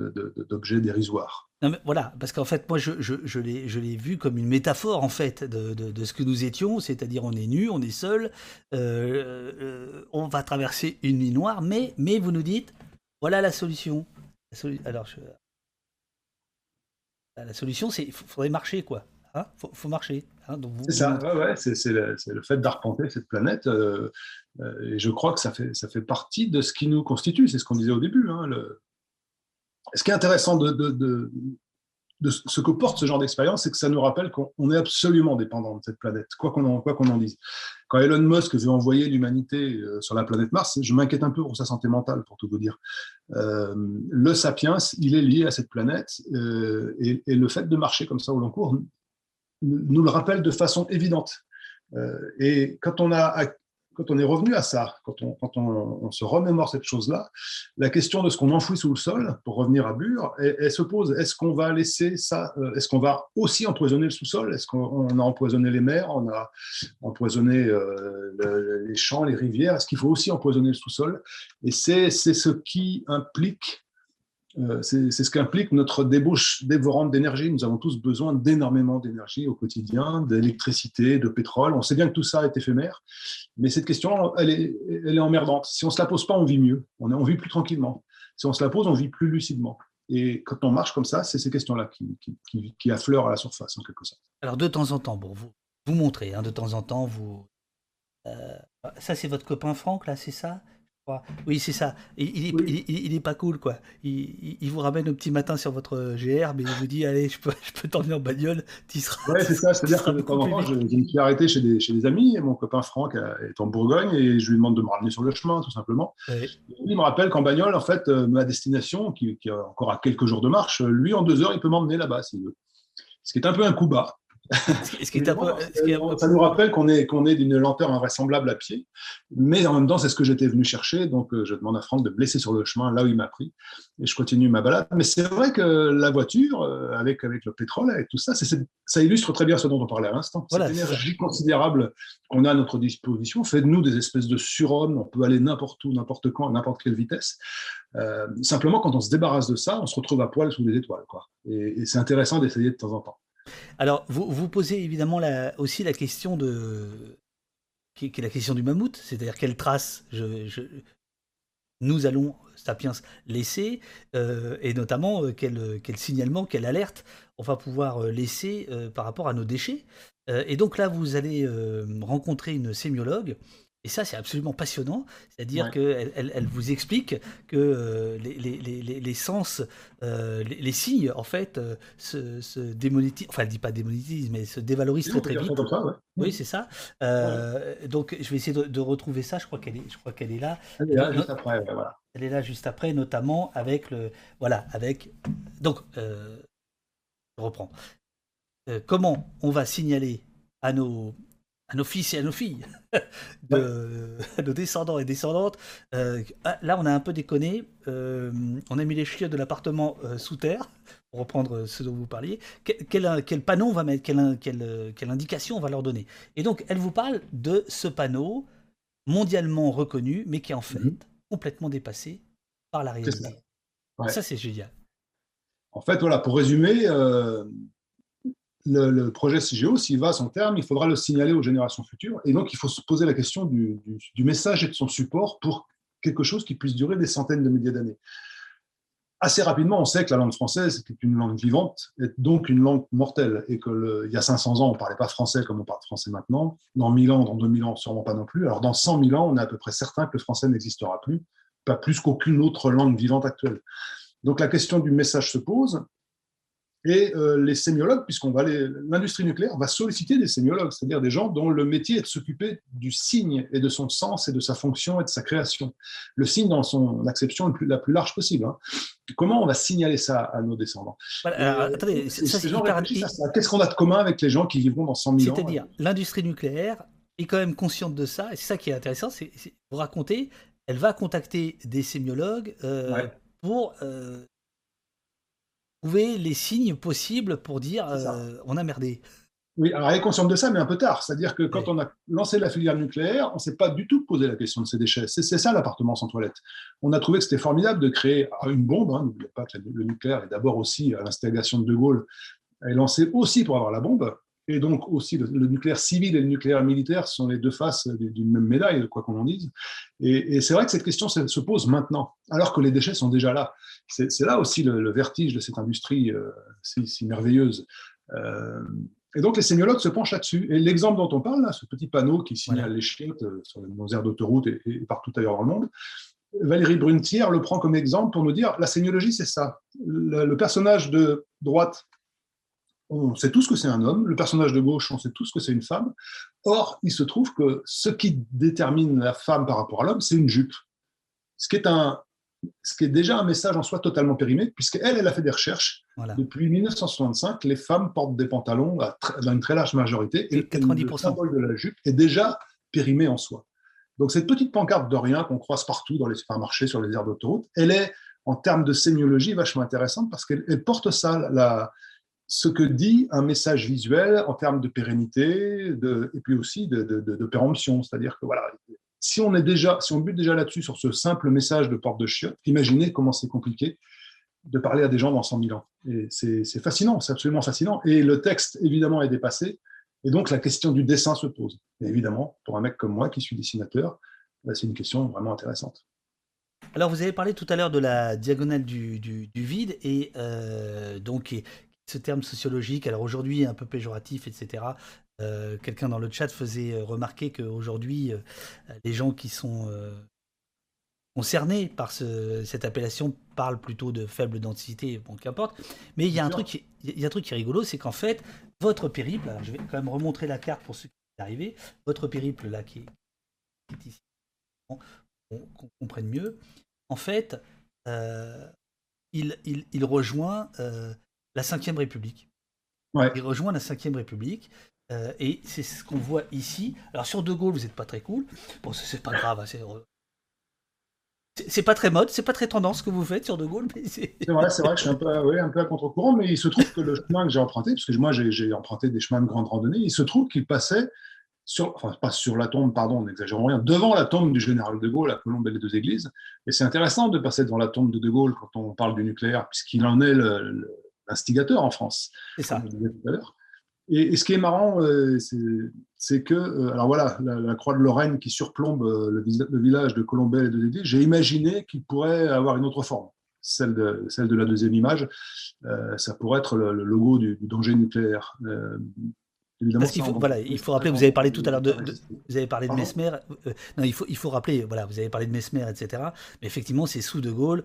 d'objets dérisoires. voilà, parce qu'en fait, moi, je, l'ai vu comme une métaphore, en fait, de, ce que nous étions, c'est-à-dire on est nu, on est seul, on va traverser une nuit noire, mais, vous nous dites, voilà la solution. Alors, je, la solution, c'est qu'il faudrait marcher, quoi. Il hein, faut, marcher. Hein, c'est ça, ouais, c'est le, le, fait d'arpenter cette planète. Euh, euh, et je crois que ça fait, ça fait partie de ce qui nous constitue. C'est ce qu'on disait au début. Hein, le... Ce qui est intéressant de, de, de ce que porte ce genre d'expérience, c'est que ça nous rappelle qu'on est absolument dépendant de cette planète, quoi qu'on en, en dise. Quand Elon Musk veut envoyer l'humanité euh, sur la planète Mars, je m'inquiète un peu pour sa santé mentale, pour tout vous dire. Euh, le sapiens, il est lié à cette planète, euh, et, le fait de marcher comme ça au long cours nous le rappelle de façon évidente. et quand on a quand on est revenu à ça, quand on, se remémore cette chose-là, la question de ce qu'on enfouit sous le sol, pour revenir à Bure, elle, se pose. Est-ce qu'on va laisser ça euh, Est-ce qu'on va aussi empoisonner le sous-sol? Est-ce qu'on a empoisonné les mers On a empoisonné euh, les champs, les rivières? Est-ce qu'il faut aussi empoisonner le sous-sol? Et c'est ce qui implique c'est ce qu'implique notre débauche dévorante d'énergie. Nous avons tous besoin d'énormément d'énergie au quotidien, d'électricité, de pétrole. On sait bien que tout ça est éphémère, mais cette question, elle est, elle est emmerdante. Si on ne se la pose pas, on vit mieux, on, vit plus tranquillement. Si on se la pose, on vit plus lucidement. Et quand on marche comme ça, c'est ces questions-là qui, affleurent à la surface, en quelque sorte. Alors, de temps en temps, bon, vous, vous montrez, hein, de temps en temps, vous... Euh, ça, c'est votre copain Franck, là, c'est ça? Oui, c'est ça. Il, il, est, pas cool, quoi. Il, vous ramène au petit matin sur votre GR, mais il vous dit Allez, je peux, [laughs] je peux t'emmener en bagnole, tu seras. Ouais, c'est ça. C'est-à-dire que en temps, je, me suis arrêté chez des, chez des amis. Et mon copain Franck est en Bourgogne et je lui demande de me ramener sur le chemin, tout simplement. Il me rappelle qu'en bagnole, en fait, euh, ma destination, qui, qui, est encore à quelques jours de marche, lui, en deux heures, il peut m'emmener là-bas, s'il veut. Ce qui est un peu un coup bas. Ça nous rappelle qu'on est, qu'on est d'une lenteur invraisemblable à pied, mais en même temps, c'est ce que j'étais venu chercher. Donc, euh, je demande à Franck de blesser sur le chemin là où il m'a pris, et je continue ma balade. Mais c'est vrai que la voiture, euh, avec, avec le pétrole, avec tout ça, ça illustre très bien ce dont on parlait à l'instant. Cette énergie considérable qu'on a à notre disposition fait de nous des espèces de surhommes. On peut aller n'importe où, n'importe quand, à n'importe quelle vitesse. Euh, simplement, quand on se débarrasse de ça, on se retrouve à poil sous les étoiles. Quoi. et c'est intéressant d'essayer de temps en temps. Alors, vous, posez évidemment aussi la question de. la question du mammouth, c'est-à-dire quelle trace nous allons, Sapiens, laisser, euh, et notamment euh, quel, quel, signalement, quelle alerte on va pouvoir euh, laisser par rapport à nos déchets. et donc là, vous allez rencontrer une sémiologue et ça, c'est absolument passionnant. C'est-à-dire qu'elle elle, vous explique que euh, les, les, les, sens, euh, les, signes, en fait, euh, se, se, démonétisent. Enfin, elle ne dit pas démonétisent, mais se dévalorisent très, très vite. Oui, c'est ça. Donc, je vais essayer de, retrouver ça. Je crois qu'elle est, je crois qu'elle est là. Elle est là juste après. Voilà. Elle est là juste après, notamment avec le. Voilà, avec. Donc, je reprends. comment on va signaler à nos, à nos fils et à nos filles, [laughs] de, à nos [laughs] descendants et descendantes. Euh, ah, là, on a un peu déconné. Euh, on a mis les chiottes de l'appartement euh, sous terre, pour reprendre ce dont vous parliez. Quel, quel, panneau on va mettre quelle, quelle, quelle, indication on va leur donner? Et donc, elle vous parle de ce panneau mondialement reconnu, mais qui est en fait mhm. complètement dépassé par la réalité. Ça, ça c'est génial. En fait, voilà, pour résumer, le, projet CIGEO, s'il va à son terme, il faudra le signaler aux générations futures. Et donc, il faut se poser la question du, message et de son support pour quelque chose qui puisse durer des centaines de milliers d'années. Assez rapidement, on sait que la langue française est une langue vivante, et donc une langue mortelle, et qu'il y a 500 ans, on ne parlait pas français comme on parle français maintenant. Dans 1000 ans, dans 2000 ans, sûrement pas non plus. Alors, dans 100 000 ans, on est à peu près certain que le français n'existera plus, pas plus qu'aucune autre langue vivante actuelle. Donc, la question du message se pose, et euh, les sémiologues, puisqu'on va l'industrie nucléaire va solliciter des sémiologues, c'est-à-dire des gens dont le métier est de s'occuper du signe et de son sens et de sa fonction et de sa création. Le signe dans son acception la plus large possible. Hein. Comment on va signaler ça à nos descendants? Attendez, Qu'est-ce qu'on a de commun avec les gens qui vivront dans 100 000 ans? C'est-à-dire, l'industrie nucléaire est quand même consciente de ça, et c'est ça qui est intéressant, c'est vous raconter, elle va contacter des sémiologues euh, pour euh, trouver les signes possibles pour dire euh, on a merdé. Oui, alors elle est consciente de ça, mais un peu tard. C'est-à-dire que quand on a lancé la filière nucléaire, on ne s'est pas du tout posé la question de ces déchets. C'est ça l'appartement sans toilette. On a trouvé que c'était formidable de créer une bombe. Hein. N'oubliez pas que le nucléaire est d'abord aussi, à l'installation de De Gaulle, est lancé aussi pour avoir la bombe. Et donc aussi, le, nucléaire civil et le nucléaire militaire sont les deux faces d'une même médaille, quoi qu'on en dise. Et, c'est vrai que cette question se pose maintenant, alors que les déchets sont déjà là. C'est là aussi le, vertige de cette industrie euh, si, merveilleuse. Euh, et donc les sémiologues se penchent là-dessus. Et l'exemple dont on parle, là, ce petit panneau qui signale les chiottes euh, sur nos aires d'autoroute et, et, partout ailleurs dans le monde, Valérie Brunetière le prend comme exemple pour nous dire la sémiologie, c'est ça. le personnage de droite on sait tous que c'est un homme, le personnage de gauche, on sait tous que c'est une femme. Or, il se trouve que ce qui détermine la femme par rapport à l'homme, c'est une jupe. Ce qui est, un, ce qui est déjà un message en soi totalement périmé, puisqu'elle, elle a fait des recherches. Depuis 1965, les femmes portent des pantalons dans une très large majorité, et 90%. le symbole de la jupe est déjà périmé en soi. Donc cette petite pancarte de rien qu'on croise partout dans les supermarchés, sur les aires d'autoroute, elle est en termes de sémiologie vachement intéressante parce qu'elle porte ça, la, ce que dit un message visuel en termes de pérennité et puis aussi de, péremption. C'est-à-dire que voilà, si on, est déjà, si on bute déjà là-dessus sur ce simple message de porte de chiottes, imaginez comment c'est compliqué de parler à des gens dans 100 000 ans. Et c'est fascinant, c'est absolument fascinant. Et le texte, évidemment, est dépassé. Et donc, la question du dessin se pose. Et évidemment, pour un mec comme moi qui suis dessinateur, bah, c'est une question vraiment intéressante. Alors, vous avez parlé tout à l'heure de la diagonale du, vide, et euh, donc ce terme sociologique, alors aujourd'hui un peu péjoratif, etc. Euh, quelqu'un dans le chat faisait remarquer qu'aujourd'hui, euh, les gens qui sont concernés par cette appellation parlent plutôt de faible densité, bon, qu'importe. Mais il y a un truc, il y a un truc qui est rigolo, c'est qu'en fait, votre périple, je vais quand même remontrer la carte pour ceux qui sont arrivés, votre périple là qui est, ici, qu'on comprenne mieux, en fait, euh, il, il, rejoint euh, la Ve République. Il rejoint la Ve République. Euh, et c'est ce qu'on voit ici. Alors sur De Gaulle, vous n'êtes pas très cool. Bon, c'est pas grave, hein, c'est pas très mode, c'est pas très tendance ce que vous faites sur De Gaulle. c'est vrai, c'est vrai que je suis un peu, un peu à contre-courant, mais il se trouve que le chemin que j'ai emprunté, parce que moi j'ai emprunté des chemins de grande randonnée, il se trouve qu'il passait sur, enfin pas sur la tombe, pardon, n'exagérons rien, devant la tombe du général de Gaulle à Colombe et les deux églises. Et c'est intéressant de passer devant la tombe de De Gaulle quand on parle du nucléaire, puisqu'il en est l'instigateur en France. C'est ça. Et, ce qui est marrant, euh, c'est que, euh, alors voilà, la, croix de Lorraine qui surplombe euh, le, village de Colombelle et de Dédé, j'ai imaginé qu'il pourrait avoir une autre forme, celle de, celle de la deuxième image. ça pourrait être le, logo du, danger nucléaire. Parce qu'il faut, voilà, il faut rappeler, vous avez parlé tout à l'heure de, vous avez parlé de Mesmer. non, il faut, il faut rappeler, voilà, vous avez parlé de Mesmer, etc. Mais effectivement, c'est sous De Gaulle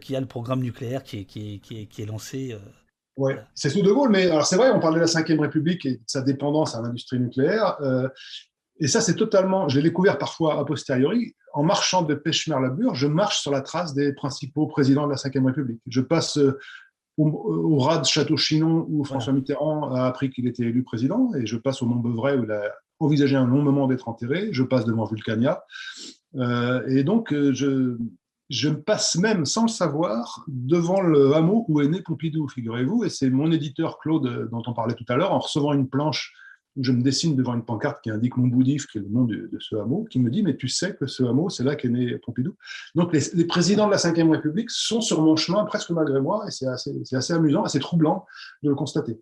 qui a le programme nucléaire qui est, qui est, qui est, qui est lancé. Ouais, c'est sous De Gaulle, mais alors c'est vrai, on parlait de la Ve République et de sa dépendance à l'industrie nucléaire. Euh, et ça, c'est totalement, je l'ai découvert parfois a posteriori. En marchant de Pêche-Merlabur, je marche sur la trace des principaux présidents de la Ve République. Je passe euh, au, au ras de Château-Chinon où François Mitterrand a appris qu'il était élu président, et je passe au Mont-Beuvray où il a envisagé un long moment d'être enterré. Je passe devant Vulcania. Euh, et donc, je, je passe même sans le savoir devant le hameau où est né Pompidou, figurez-vous, et c'est mon éditeur Claude dont on parlait tout à l'heure, en recevant une planche je me dessine devant une pancarte qui indique Montboudif, qui est le nom de, ce hameau, qui me dit Mais tu sais que ce hameau, c'est là qu'est né Pompidou. Donc les, présidents de la Ve République sont sur mon chemin presque malgré moi, et c'est assez, amusant, assez troublant de le constater.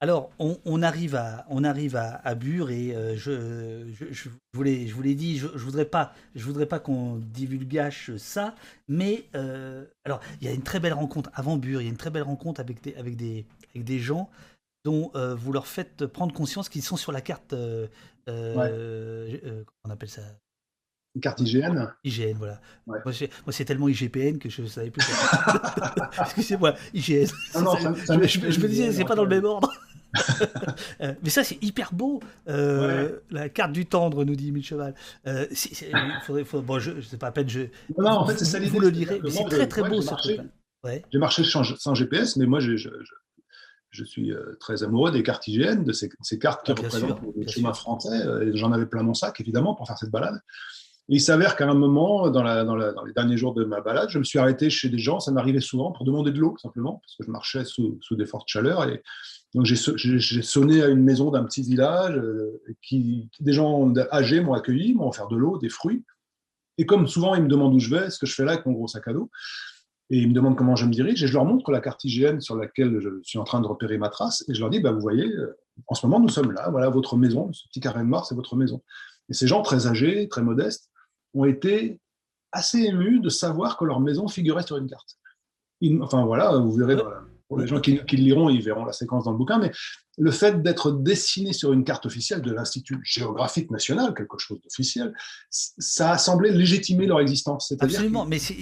Alors, on, arrive à, on à, Bure et euh, je, je, je, vous l'ai dit, je, ne voudrais pas, je voudrais pas qu'on divulgage ça, mais euh, alors il y a une très belle rencontre avant Bure, il y a une très belle rencontre avec des gens dont euh, vous leur faites prendre conscience qu'ils sont sur la carte, comment on appelle ça? Une carte IGN IGN, voilà. Moi, c'est tellement IGPN que je ne savais plus. [laughs] Excusez-moi, IGN. je, me disais, c'est pas dans le même ordre. [laughs] Euh, mais ça, c'est hyper beau. Euh, la carte du tendre, nous dit Micheval. Euh, bon, je, sais pas à peine. Je, non, en fait, c'est ça Vous le lirez. c'est très, très beau, ce J'ai marché sans, GPS, mais moi, je, je, suis très amoureux des cartes IGN, de ces, cartes qui ah, représentent le chemin français. J'en avais plein mon sac, évidemment, pour faire cette balade il s'avère qu'à un moment, dans, les derniers jours de ma balade, je me suis arrêté chez des gens, ça m'arrivait souvent, pour demander de l'eau, simplement, parce que je marchais sous, des fortes chaleurs. Et donc j'ai sonné à une maison d'un petit village, euh, qui, des gens âgés m'ont accueilli, m'ont offert de l'eau, des fruits. Et comme souvent, ils me demandent où je vais, ce que je fais là avec mon gros sac à dos. Et ils me demandent comment je me dirige, et je leur montre la carte hygiène sur laquelle je suis en train de repérer ma trace, et je leur dis, bah, vous voyez, euh, en ce moment, nous sommes là, voilà votre maison, ce petit carré noir, c'est votre maison. Et ces gens très âgés, très modestes, ont été assez émus de savoir que leur maison figurait sur une carte. enfin voilà, vous verrez, pour les gens qui, qui, liront, ils verront la séquence dans le bouquin, mais le fait d'être dessiné sur une carte officielle de l'Institut géographique national, quelque chose d'officiel, ça a semblé légitimer leur existence. Absolument, mais c'est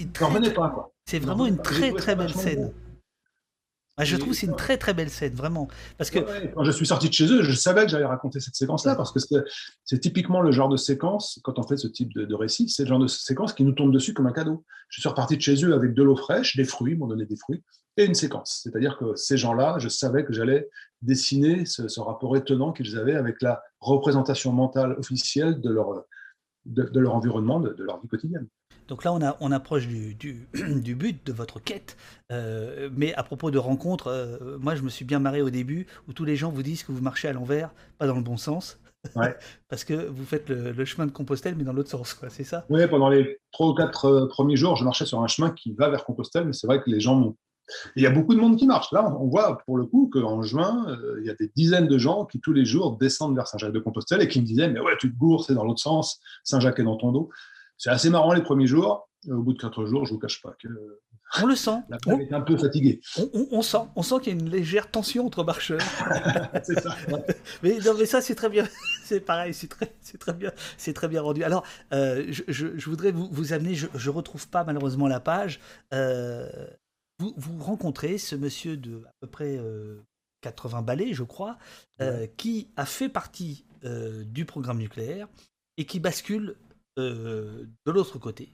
vraiment une très très belle scène. Ah, je trouve que c'est une très très belle scène, vraiment. Parce que... quand je suis sorti de chez eux, je savais que j'allais raconter cette séquence-là, parce que c'est typiquement le genre de séquence, quand on fait ce type de, récit, c'est le genre de séquence qui nous tombe dessus comme un cadeau. Je suis reparti de chez eux avec de l'eau fraîche, des fruits, ils m'ont donné des fruits, et une séquence. C'est-à-dire que ces gens-là, je savais que j'allais dessiner ce, rapport étonnant qu'ils avaient avec la représentation mentale officielle de leur, de, leur environnement, de, leur vie quotidienne. Donc là, on, a, on approche du, [clears throat] du, but de votre quête. Euh, mais à propos de rencontres, euh, moi, je me suis bien marré au début où tous les gens vous disent que vous marchez à l'envers, pas dans le bon sens. Ouais. [laughs] Parce que vous faites le, chemin de Compostelle, mais dans l'autre sens, quoi, c'est ça? Oui, pendant les trois ou quatre euh, premiers jours, je marchais sur un chemin qui va vers Compostelle, mais c'est vrai que les gens m'ont. Il y a beaucoup de monde qui marche. Là, on voit pour le coup qu'en juin, euh, il y a des dizaines de gens qui tous les jours descendent vers Saint-Jacques-de-Compostelle et qui me disaient Mais ouais, tu te gourres, c'est dans l'autre sens, Saint-Jacques est dans ton dos. C'est assez marrant les premiers jours. Au bout de quatre jours, je ne vous cache pas que on le sent. La on, est un peu fatiguée. On, sent, on sent qu'il y a une légère tension entre marcheurs. [laughs] c'est ça. mais non, mais ça c'est très bien. [laughs] C'est pareil, c'est très, c'est très bien, c'est très bien rendu. Alors, euh, je, voudrais vous, amener. Je, ne retrouve pas malheureusement la page. Euh, vous, vous rencontrez ce monsieur de à peu près 80 euh, balais, je crois, qui a fait partie du programme nucléaire et qui bascule de l'autre côté.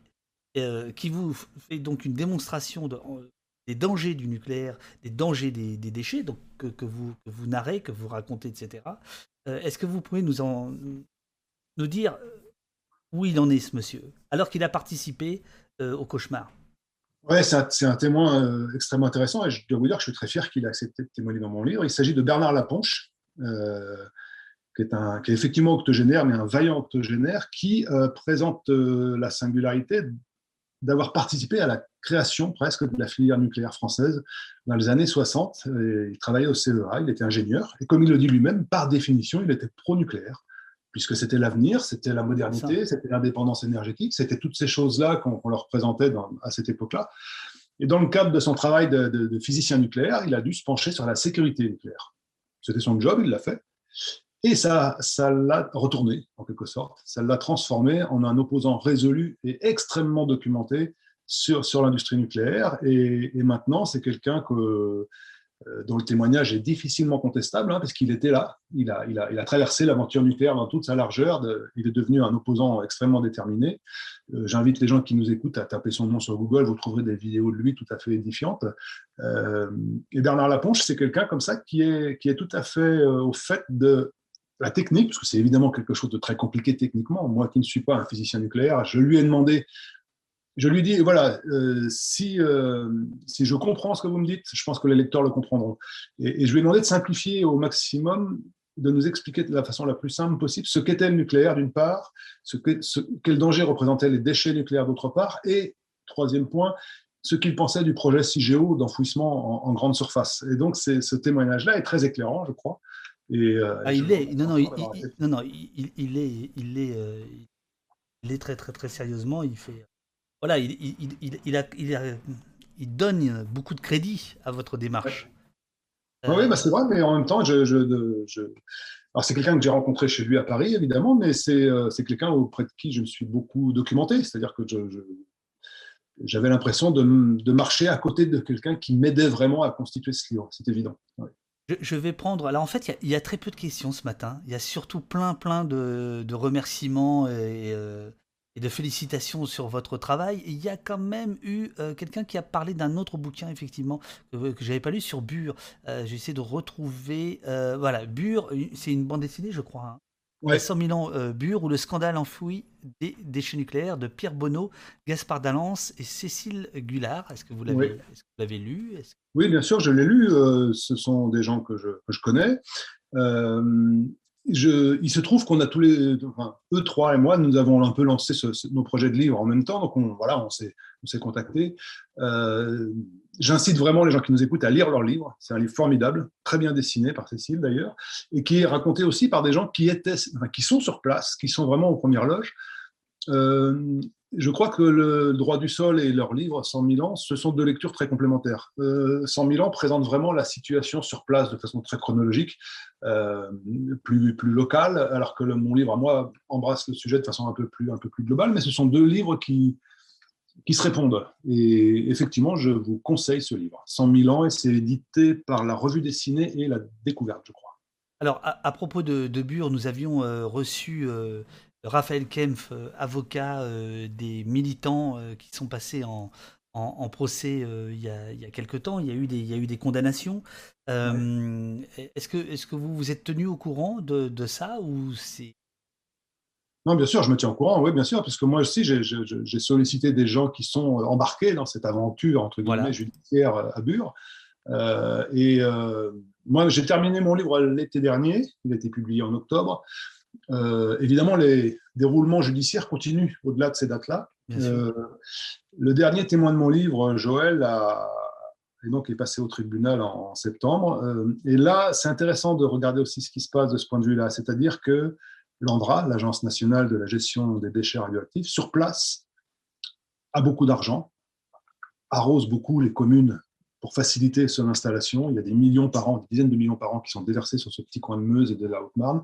Euh, qui vous fait donc une démonstration des dangers du nucléaire, des dangers des, déchets, donc que, vous, vous narrez, que vous racontez, etc. Euh, est-ce que vous pouvez nous, en, nous dire où il en est, ce monsieur, alors qu'il a participé euh, au cauchemar? Ouais, c'est un, témoin extrêmement intéressant et je dois vous dire que je suis très fier qu'il ait accepté de témoigner dans mon livre. Il s'agit de Bernard Laponche, qui, est un, qui est effectivement octogénaire, mais un vaillant octogénaire, qui présente la singularité d'avoir participé à la création presque de la filière nucléaire française dans les années 60. il travaillait au CEA, il était ingénieur, et comme il le dit lui-même, par définition, il était pro-nucléaire, puisque c'était l'avenir, c'était la modernité, c'était l'indépendance énergétique, c'était toutes ces choses-là qu'on leur présentait à cette époque-là. Et dans le cadre de son travail de, de physicien nucléaire, il a dû se pencher sur la sécurité nucléaire. C'était son job, il l'a fait. Et ça, ça l'a retourné, en quelque sorte. Ça l'a transformé en un opposant résolu et extrêmement documenté sur, sur l'industrie nucléaire. Et, maintenant, c'est quelqu'un que, euh, dont le témoignage est difficilement contestable, hein, parce qu'il était là. Il a, il a, il a traversé l'aventure nucléaire dans toute sa largeur. il est devenu un opposant extrêmement déterminé. Euh, j'invite les gens qui nous écoutent à taper son nom sur Google. Vous trouverez des vidéos de lui tout à fait édifiantes. Euh, et Bernard Laponche, c'est quelqu'un comme ça qui est, qui est tout à fait au fait de la technique, parce que c'est évidemment quelque chose de très compliqué techniquement. Moi qui ne suis pas un physicien nucléaire, je lui ai demandé, je lui dis, voilà, euh, si, euh, si je comprends ce que vous me dites, je pense que les lecteurs le comprendront. Et, je lui ai demandé de simplifier au maximum, de nous expliquer de la façon la plus simple possible ce qu'était le nucléaire d'une part, quel danger représentaient les déchets nucléaires d'autre part, et troisième point, ce qu'il pensait du projet CIGEO d'enfouissement en, en, grande surface. Et donc, ce témoignage-là est très éclairant, je crois. Euh, ah, il est, non, non, il, non, non, il, il, est, il est, euh, il est très, très, très sérieusement. Il fait, voilà, il, il, il, a, il, a, il donne beaucoup de crédit à votre démarche. Oui, bah c'est vrai, mais en même temps, je, je, je... alors c'est quelqu'un que j'ai rencontré chez lui à Paris, évidemment, mais c'est euh, quelqu'un auprès de qui je me suis beaucoup documenté. C'est-à-dire que je, j'avais l'impression de, de, marcher à côté de quelqu'un qui m'aidait vraiment à constituer ce livre. C'est évident. Je, vais prendre. Alors en fait, il y, a très peu de questions ce matin. Il y a surtout plein, plein de, remerciements euh, et, de félicitations sur votre travail. il y a quand même eu euh, quelqu'un qui a parlé d'un autre bouquin, effectivement, que, que j'avais pas lu sur Bure. Euh, J'essaie de retrouver. voilà, Bure, c'est une bande dessinée, je crois. Hein. Ouais. 100 000 ans euh, Bure ou le scandale enfoui des déchets nucléaires de Pierre Bonneau, Gaspard Dallance et Cécile Gullard. Est-ce que vous l'avez lu? Oui, bien sûr, je l'ai lu. Euh, ce sont des gens que je, que je connais. Euh, je, il se trouve qu'on a tous les, eux trois et moi, nous avons un peu lancé nos projets de livres en même temps, donc on, voilà, on s'est, on contactés. Euh, J'incite vraiment les gens qui nous écoutent à lire leur livre. C'est un livre formidable, très bien dessiné par Cécile d'ailleurs, et qui est raconté aussi par des gens qui, étaient, qui sont sur place, qui sont vraiment aux premières loges. Euh, je crois que le droit du sol et leur livre 100 000 ans, ce sont deux lectures très complémentaires. Euh, 100 000 ans présente vraiment la situation sur place de façon très chronologique, euh, plus, plus locale, alors que mon livre à moi embrasse le sujet de façon un peu plus, un peu plus globale. Mais ce sont deux livres qui, qui se répondent. Et effectivement, je vous conseille ce livre, 100 000 ans, et c'est édité par la Revue dessinée et la Découverte, je crois. Alors, à, propos de, de, Bure, nous avions euh, reçu euh, Raphaël Kempf, euh, avocat des militants qui sont passés en, en, procès il, y a, il y a quelque temps. Il y a eu des, il y a eu des condamnations. Est-ce que, est que vous vous êtes tenu au courant de, de ça ou c'est Non, bien sûr, je me tiens au courant, oui, bien sûr, parce que moi aussi, j'ai sollicité des gens qui sont embarqués dans cette aventure, entre guillemets, judiciaire à Bure. Euh, et euh, moi, j'ai terminé mon livre l'été dernier, il a été publié en octobre. Euh, évidemment, les déroulements judiciaires continuent au-delà de ces dates-là. le dernier témoin de mon livre, Joël, a, et donc est passé au tribunal en, septembre. et là, c'est intéressant de regarder aussi ce qui se passe de ce point de vue-là, c'est-à-dire que l'ANDRA, l'Agence nationale de la gestion des déchets radioactifs, sur place, a beaucoup d'argent, arrose beaucoup les communes pour faciliter son installation. Il y a des millions par an, des dizaines de millions par an qui sont déversés sur ce petit coin de Meuse et de la Haute-Marne.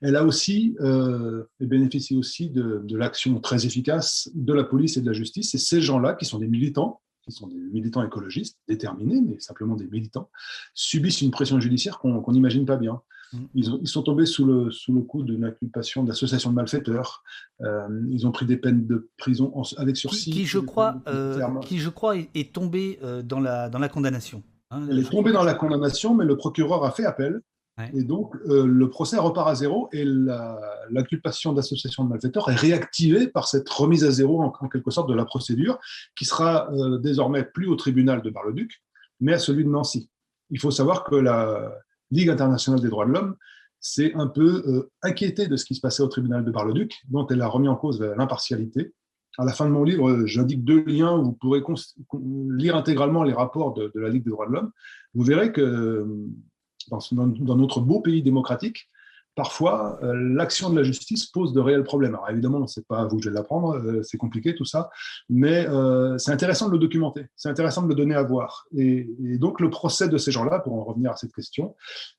Elle a aussi, euh, bénéficie aussi de, l'action très efficace de la police et de la justice. Et ces gens-là, qui sont des militants, qui sont des militants écologistes, déterminés, mais simplement des militants, subissent une pression judiciaire qu'on n'imagine pas bien. Ils, sont tombés sous le, sous le coup d'une inculpation d'association de malfaiteurs. Euh, ils ont pris des peines de prison avec sursis. Qui, je crois, euh, qui, je crois, est, tombé euh, dans, la, dans la condamnation. Hein, Elle est tombée dans la condamnation, mais le procureur a fait appel. Et donc, le procès repart à zéro et l'inculpation d'association de malfaiteurs est réactivée par cette remise à zéro, en, quelque sorte, de la procédure, qui sera désormais plus au tribunal de Bar-le-Duc, mais à celui de Nancy. Il faut savoir que la, Ligue internationale des droits de l'homme s'est un peu euh, inquiétée de ce qui se passait au tribunal de Bar-le-Duc, dont elle a remis en cause l'impartialité. À la fin de mon livre, euh, j'indique deux liens où vous pourrez lire intégralement les rapports de, la Ligue des droits de l'homme. Vous verrez que euh, dans, notre beau pays démocratique, parfois, euh, l'action de la justice pose de réels problèmes. Alors évidemment, c'est pas à vous que je vais l'apprendre, euh, c'est compliqué tout ça, mais euh, c'est intéressant de le documenter, c'est intéressant de le donner à voir. Et, donc le procès de ces gens-là, pour en revenir à cette question,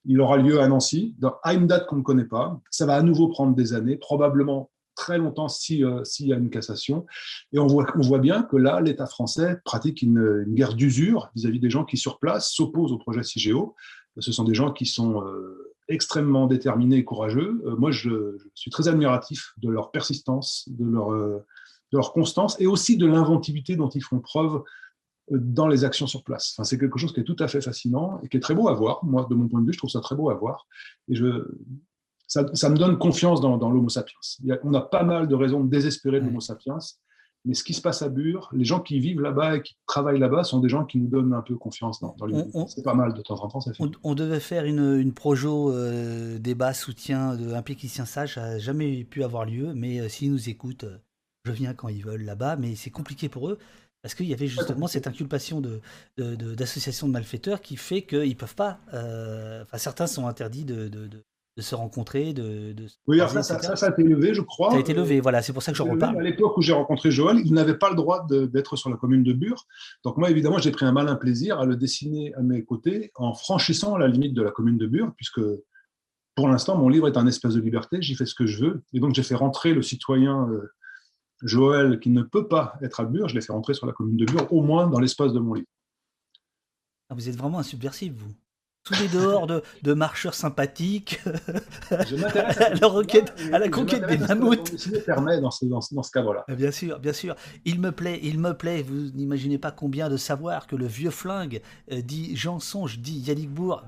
il aura lieu à Nancy, dans, à une date qu'on ne connaît pas. Ça va à nouveau prendre des années, probablement très longtemps s'il y a une cassation. Et on voit, on voit bien que là, l'État français pratique une, guerre d'usure vis-à-vis des gens qui, sur place, s'opposent au projet CIGEO. Ce sont des gens qui sont extrêmement déterminés et courageux. Euh, moi, je, suis très admiratif de leur persistance, de leur, euh, de leur constance et aussi de l'inventivité dont ils font preuve euh, dans les actions sur place. Enfin, c'est quelque chose qui est tout à fait fascinant et qui est très beau à voir. Moi, de mon point de vue, je trouve ça très beau à voir. Et je, ça, ça me donne confiance dans, dans l'Homo sapiens. on a pas mal de raisons de désespérer de l'Homo sapiens. Mais ce qui se passe à Bure, les gens qui vivent là-bas et qui travaillent là-bas sont des gens qui nous donnent un peu confiance dans, dans C'est pas mal de temps en temps, ça fait. On, devait faire une, une projo euh, débat soutien d'un péquicien sage, ça n'a jamais pu avoir lieu, mais euh, s'ils nous écoutent, euh, je viens quand ils veulent là-bas, mais c'est compliqué pour eux. Parce qu'il y avait justement cette inculpation d'associations de, de, malfaiteurs qui fait qu'ils ne peuvent pas. Enfin, certains sont interdits de, de se rencontrer, de, oui, ça, ça, a été levé, je crois. Ça a été levé, voilà, c'est pour ça que je reparle. À l'époque où j'ai rencontré Joël, il n'avait pas le droit d'être sur la commune de Bure. Donc moi, évidemment, j'ai pris un malin plaisir à le dessiner à mes côtés en franchissant la limite de la commune de Bure, puisque pour l'instant, mon livre est un espace de liberté, j'y fais ce que je veux. Et donc j'ai fait rentrer le citoyen euh, Joël qui ne peut pas être à Bure, je l'ai fait rentrer sur la commune de Bure, au moins dans l'espace de mon livre. Ah, vous êtes vraiment un subversif, vous tous les dehors de, de marcheurs sympathiques, [laughs] à, la, requête, à la conquête des mammouths. permet dans ce, dans, ce cadre-là. Bien sûr, bien sûr. Il me plaît, il me plaît. Vous n'imaginez pas combien de savoir que le vieux flingue, euh, dit Jean Songe, dit Yannick Bourg,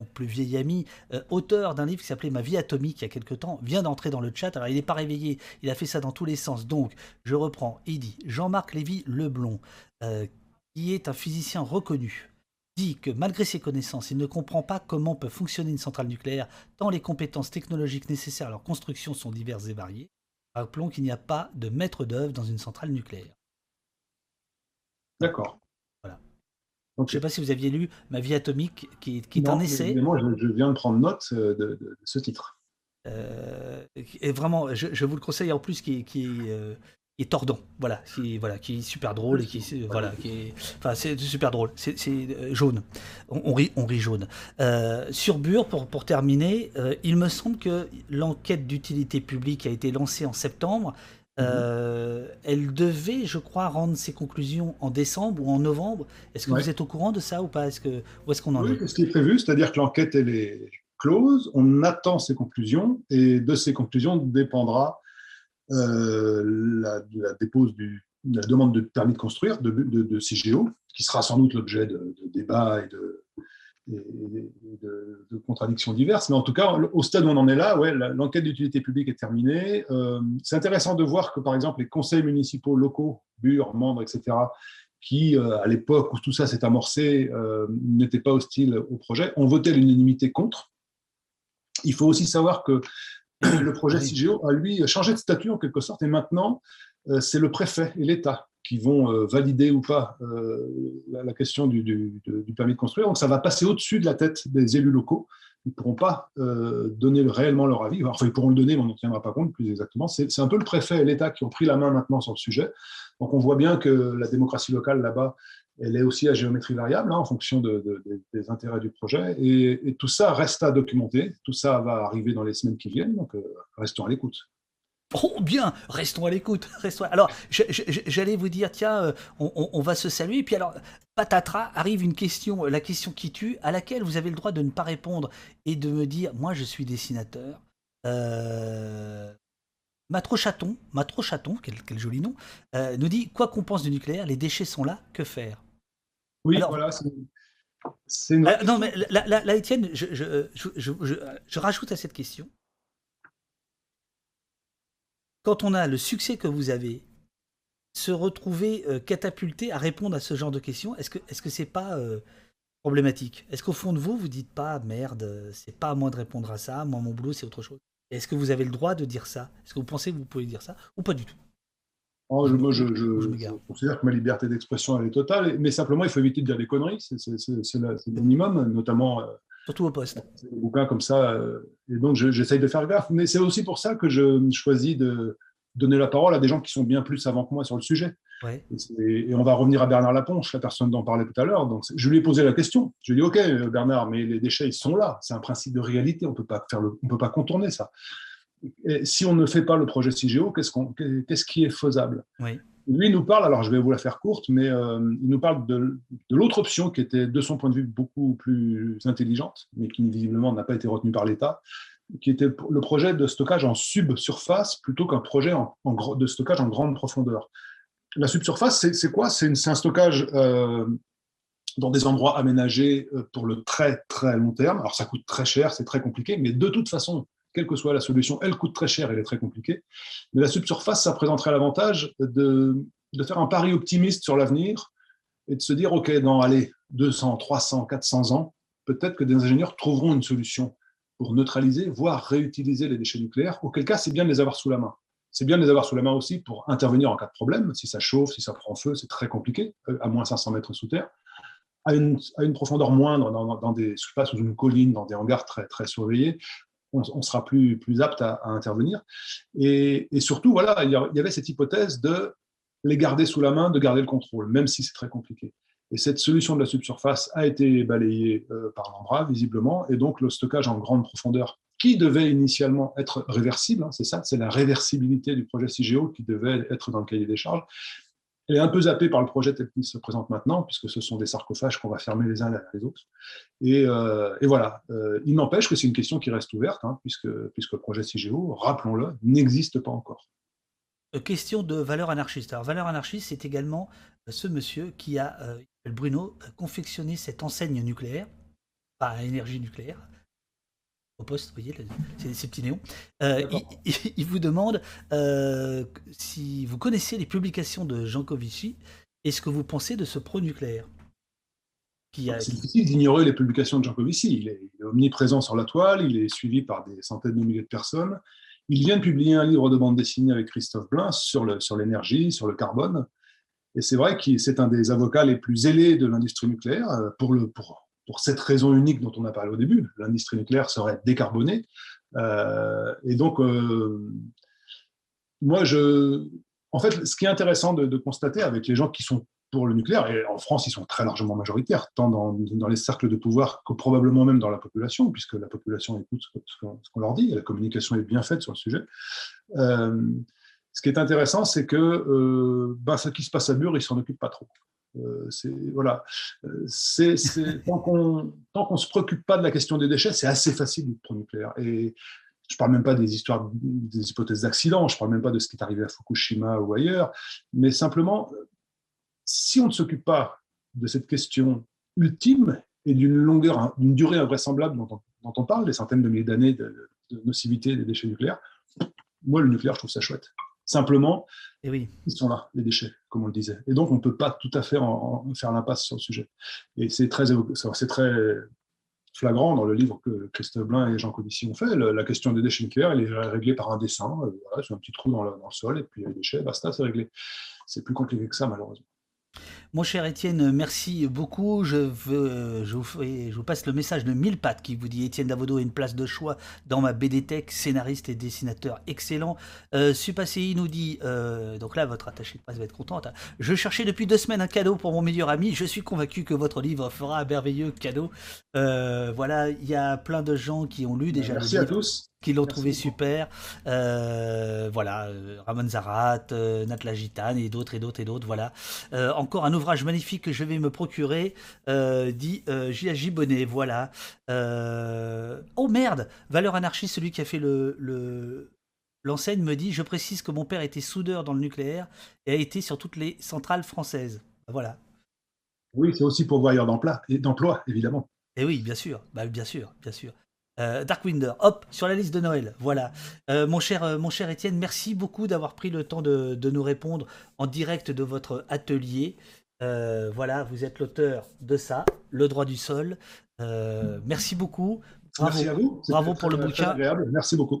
mon plus vieil ami, euh, auteur d'un livre qui s'appelait Ma vie atomique il y a quelque temps, vient d'entrer dans le chat. Alors il n'est pas réveillé, il a fait ça dans tous les sens. Donc, je reprends. Il dit Jean-Marc Lévy Leblon, euh, qui est un physicien reconnu, dit que malgré ses connaissances, il ne comprend pas comment peut fonctionner une centrale nucléaire, tant les compétences technologiques nécessaires à leur construction sont diverses et variées. Rappelons qu'il n'y a pas de maître d'œuvre dans une centrale nucléaire. D'accord. Voilà. Je ne sais pas si vous aviez lu Ma vie atomique, qui, est un essai. Moi, je, viens de prendre note euh, de, ce titre. Euh, et vraiment, je, vous le conseille en plus, qui, qui est euh, est tordant, voilà, qui, voilà, qui est super drôle et qui, voilà, qui est, enfin, c'est super drôle, c'est euh, jaune, on, rit, on rit jaune. Euh, sur Bure, pour, pour terminer, euh, il me semble que l'enquête d'utilité publique a été lancée en septembre. Mhm. elle devait, je crois, rendre ses conclusions en décembre ou en novembre. Est-ce que vous êtes au courant de ça ou pas? Est-ce que où est-ce qu'on en oui, est? Ce qui est prévu, c'est-à-dire que l'enquête elle est close, on attend ses conclusions et de ces conclusions dépendra euh, la, dépose du, la demande de permis de construire de, CGO, qui sera sans doute l'objet de, débats et de, contradictions diverses. Mais en tout cas, au stade où on en est là, ouais, l'enquête d'utilité publique est terminée. Euh, c'est intéressant de voir que, par exemple, les conseils municipaux locaux, Bure, membres, etc., qui, euh, à l'époque où tout ça s'est amorcé, n'étaient pas hostiles au projet, ont voté à l'unanimité contre. Il faut aussi savoir que le projet CIGEO a, lui, changé de statut en quelque sorte, et maintenant, c'est le préfet et l'État qui vont euh, valider ou pas euh, la, question du, permis de construire. Donc ça va passer au-dessus de la tête des élus locaux. Ils ne pourront pas euh, donner réellement leur avis. Enfin, ils pourront le donner, mais on n'en tiendra pas compte plus exactement. C'est un peu le préfet et l'État qui ont pris la main maintenant sur le sujet. Donc on voit bien que la démocratie locale là-bas, elle est aussi à géométrie variable hein, en fonction des intérêts du projet. Et, tout ça reste à documenter. Tout ça va arriver dans les semaines qui viennent. Donc restons à l'écoute. Oh bien, restons à l'écoute. [laughs] Restons... Alors, j'allais vous dire, tiens, euh, on, va se saluer. Et puis alors, patatras, arrive une question, la question qui tue, à laquelle vous avez le droit de ne pas répondre et de me dire, moi je suis dessinateur. Euh... Matro Chaton, quel, joli nom, euh, nous dit, quoi qu'on pense du nucléaire, les déchets sont là, que faire? Oui, voilà, c'est... Une... Euh, non, mais là, Étienne, je rajoute à cette question. Quand on a le succès que vous avez, se retrouver euh, catapulté à répondre à ce genre de questions, est-ce que est-ce que c'est pas euh, problématique? Est-ce qu'au fond de vous, vous dites pas merde, c'est pas à moi de répondre à ça, moi mon boulot c'est autre chose? Est-ce que vous avez le droit de dire ça? Est-ce que vous pensez que vous pouvez dire ça? Ou pas du tout? Oh, je, moi, je, considère que ma liberté d'expression elle est totale, mais simplement il faut éviter de dire des conneries, c'est le minimum, notamment. Euh, Surtout au poste. Des bouquins comme ça. Euh, et donc, j'essaye de faire gaffe. Mais c'est aussi pour ça que je choisis de donner la parole à des gens qui sont bien plus savants que moi sur le sujet. Et, on va revenir à Bernard Laponche, la personne dont on parlait tout à l'heure. Donc, je lui ai posé la question. Je lui ai dit, OK, Bernard, mais les déchets, ils sont là. C'est un principe de réalité. On ne peut pas contourner ça. Si on ne fait pas le projet CIGEO, qu'est-ce, qu'on, qu'est-ce qui est faisable? Oui. Lui il nous parle, alors je vais vous la faire courte, mais euh, il nous parle de, l'autre option qui était, de son point de vue, beaucoup plus intelligente, mais qui visiblement n'a pas été retenue par l'État, qui était le projet de stockage en subsurface plutôt qu'un projet en, de stockage en grande profondeur. La subsurface, c'est, quoi? C'est, un stockage euh, dans des endroits aménagés euh, pour le très très long terme. Alors ça coûte très cher, c'est très compliqué, mais de toute façon, quelle que soit la solution, elle coûte très cher, elle est très compliquée. Mais la subsurface, ça présenterait l'avantage de, faire un pari optimiste sur l'avenir et de se dire, OK, dans allez, 200, 300, 400 ans, peut-être que des ingénieurs trouveront une solution pour neutraliser, voire réutiliser les déchets nucléaires, auquel cas c'est bien de les avoir sous la main. C'est bien de les avoir sous la main aussi pour intervenir en cas de problème. Si ça chauffe, si ça prend feu, c'est très compliqué, euh, à moins 500 mètres sous terre. À une, profondeur moindre, dans, dans des sous une colline, dans des hangars très surveillés, on, sera plus, plus apte à, intervenir. Et, surtout, voilà, il y avait cette hypothèse de les garder sous la main, de garder le contrôle, même si c'est très compliqué. Et cette solution de la subsurface a été balayée euh, par l'Ambra, visiblement, et donc le stockage en grande profondeur, qui devait initialement être réversible, hein, c'est ça, c'est la réversibilité du projet CIGEO qui devait être dans le cahier des charges, elle est un peu zappée par le projet tel qu'il se présente maintenant, puisque ce sont des sarcophages qu'on va fermer les uns les autres. Et, euh, voilà, euh, il n'empêche que c'est une question qui reste ouverte, hein, puisque, puisque le projet CIGEO, rappelons-le, n'existe pas encore. Euh, question de valeur anarchiste. Alors, valeur anarchiste, c'est également ce monsieur qui a, Bruno, confectionné cette enseigne nucléaire, pas énergie nucléaire, au poste, vous voyez, ces, petits néons. Euh, il, vous demande euh, si vous connaissez les publications de Jean Covici et ce que vous pensez de ce pro-nucléaire. C'est difficile d'ignorer les publications de Jean Covici. Il est, omniprésent sur la toile, il est suivi par des centaines de milliers de personnes. Il vient de publier un livre de bande dessinée avec Christophe Blin sur l'énergie, sur, sur le carbone. Et c'est vrai que c'est un des avocats les plus zélés de l'industrie nucléaire euh, pour, le, pour pour cette raison unique dont on a parlé au début, l'industrie nucléaire serait décarbonée. Euh, et donc, euh, moi, je, en fait, ce qui est intéressant de, constater avec les gens qui sont pour le nucléaire, et en France, ils sont très largement majoritaires, tant dans, les cercles de pouvoir que probablement même dans la population, puisque la population écoute ce qu'on leur dit, et la communication est bien faite sur le sujet. Euh, ce qui est intéressant, c'est que ben, ce qui se passe à Bure, ils s'en occupent pas trop. Euh, voilà, euh, c'est [laughs] tant qu'on tant qu'on se préoccupe pas de la question des déchets, c'est assez facile de pro nucléaire. Et je parle même pas des histoires, des hypothèses d'accident, je parle même pas de ce qui est arrivé à Fukushima ou ailleurs, mais simplement, si on ne s'occupe pas de cette question ultime et d'une longueur, d'une durée invraisemblable dont on, parle, des centaines de milliers d'années de, nocivité des déchets nucléaires, moi, le nucléaire, je trouve ça chouette. Simplement, et eh oui. ils sont là, les déchets, comme on le disait. Et donc, on ne peut pas tout à fait en, faire l'impasse sur le sujet. Et c'est très, c'est très flagrant dans le livre que Christophe Blin et Jean Covici ont fait. la question des déchets nucléaires, elle est réglée par un dessin. Euh, voilà, c'est un petit trou dans le, dans le sol, et puis les déchets, basta, c'est réglé. C'est plus compliqué que ça, malheureusement. Mon cher Étienne, merci beaucoup. Je, veux, je, vous, je vous passe le message de Mille Pattes qui vous dit Étienne Davodo a une place de choix dans ma BD Tech, scénariste et dessinateur excellent. Euh, nous dit, euh, donc là votre attaché de presse va être contente, hein. je cherchais depuis deux semaines un cadeau pour mon meilleur ami, je suis convaincu que votre livre fera un merveilleux cadeau. Euh, voilà, il y a plein de gens qui ont lu déjà Merci le livre. à tous qui l'ont trouvé super. Euh, voilà, euh, Ramon Zarat, euh, Natla Gitane et d'autres et d'autres et d'autres. Voilà. encore un ouvrage magnifique que je vais me procurer, dit J.J. Bonnet. Voilà. oh merde Valeur anarchiste, celui qui a fait le, L'enseigne me dit Je précise que mon père était soudeur dans le nucléaire et a été sur toutes les centrales françaises. Voilà. Oui, c'est aussi pour voir d'emploi, évidemment. Et oui, bien sûr, bah, bien sûr, bien sûr. Euh, Darkwinder, hop, sur la liste de Noël. Voilà. Euh, mon, cher, euh, mon cher Étienne, merci beaucoup d'avoir pris le temps de, nous répondre en direct de votre atelier. voilà, vous êtes l'auteur de ça, Le droit du sol. merci beaucoup. merci à vous. Bravo pour le bouquin. Merci beaucoup.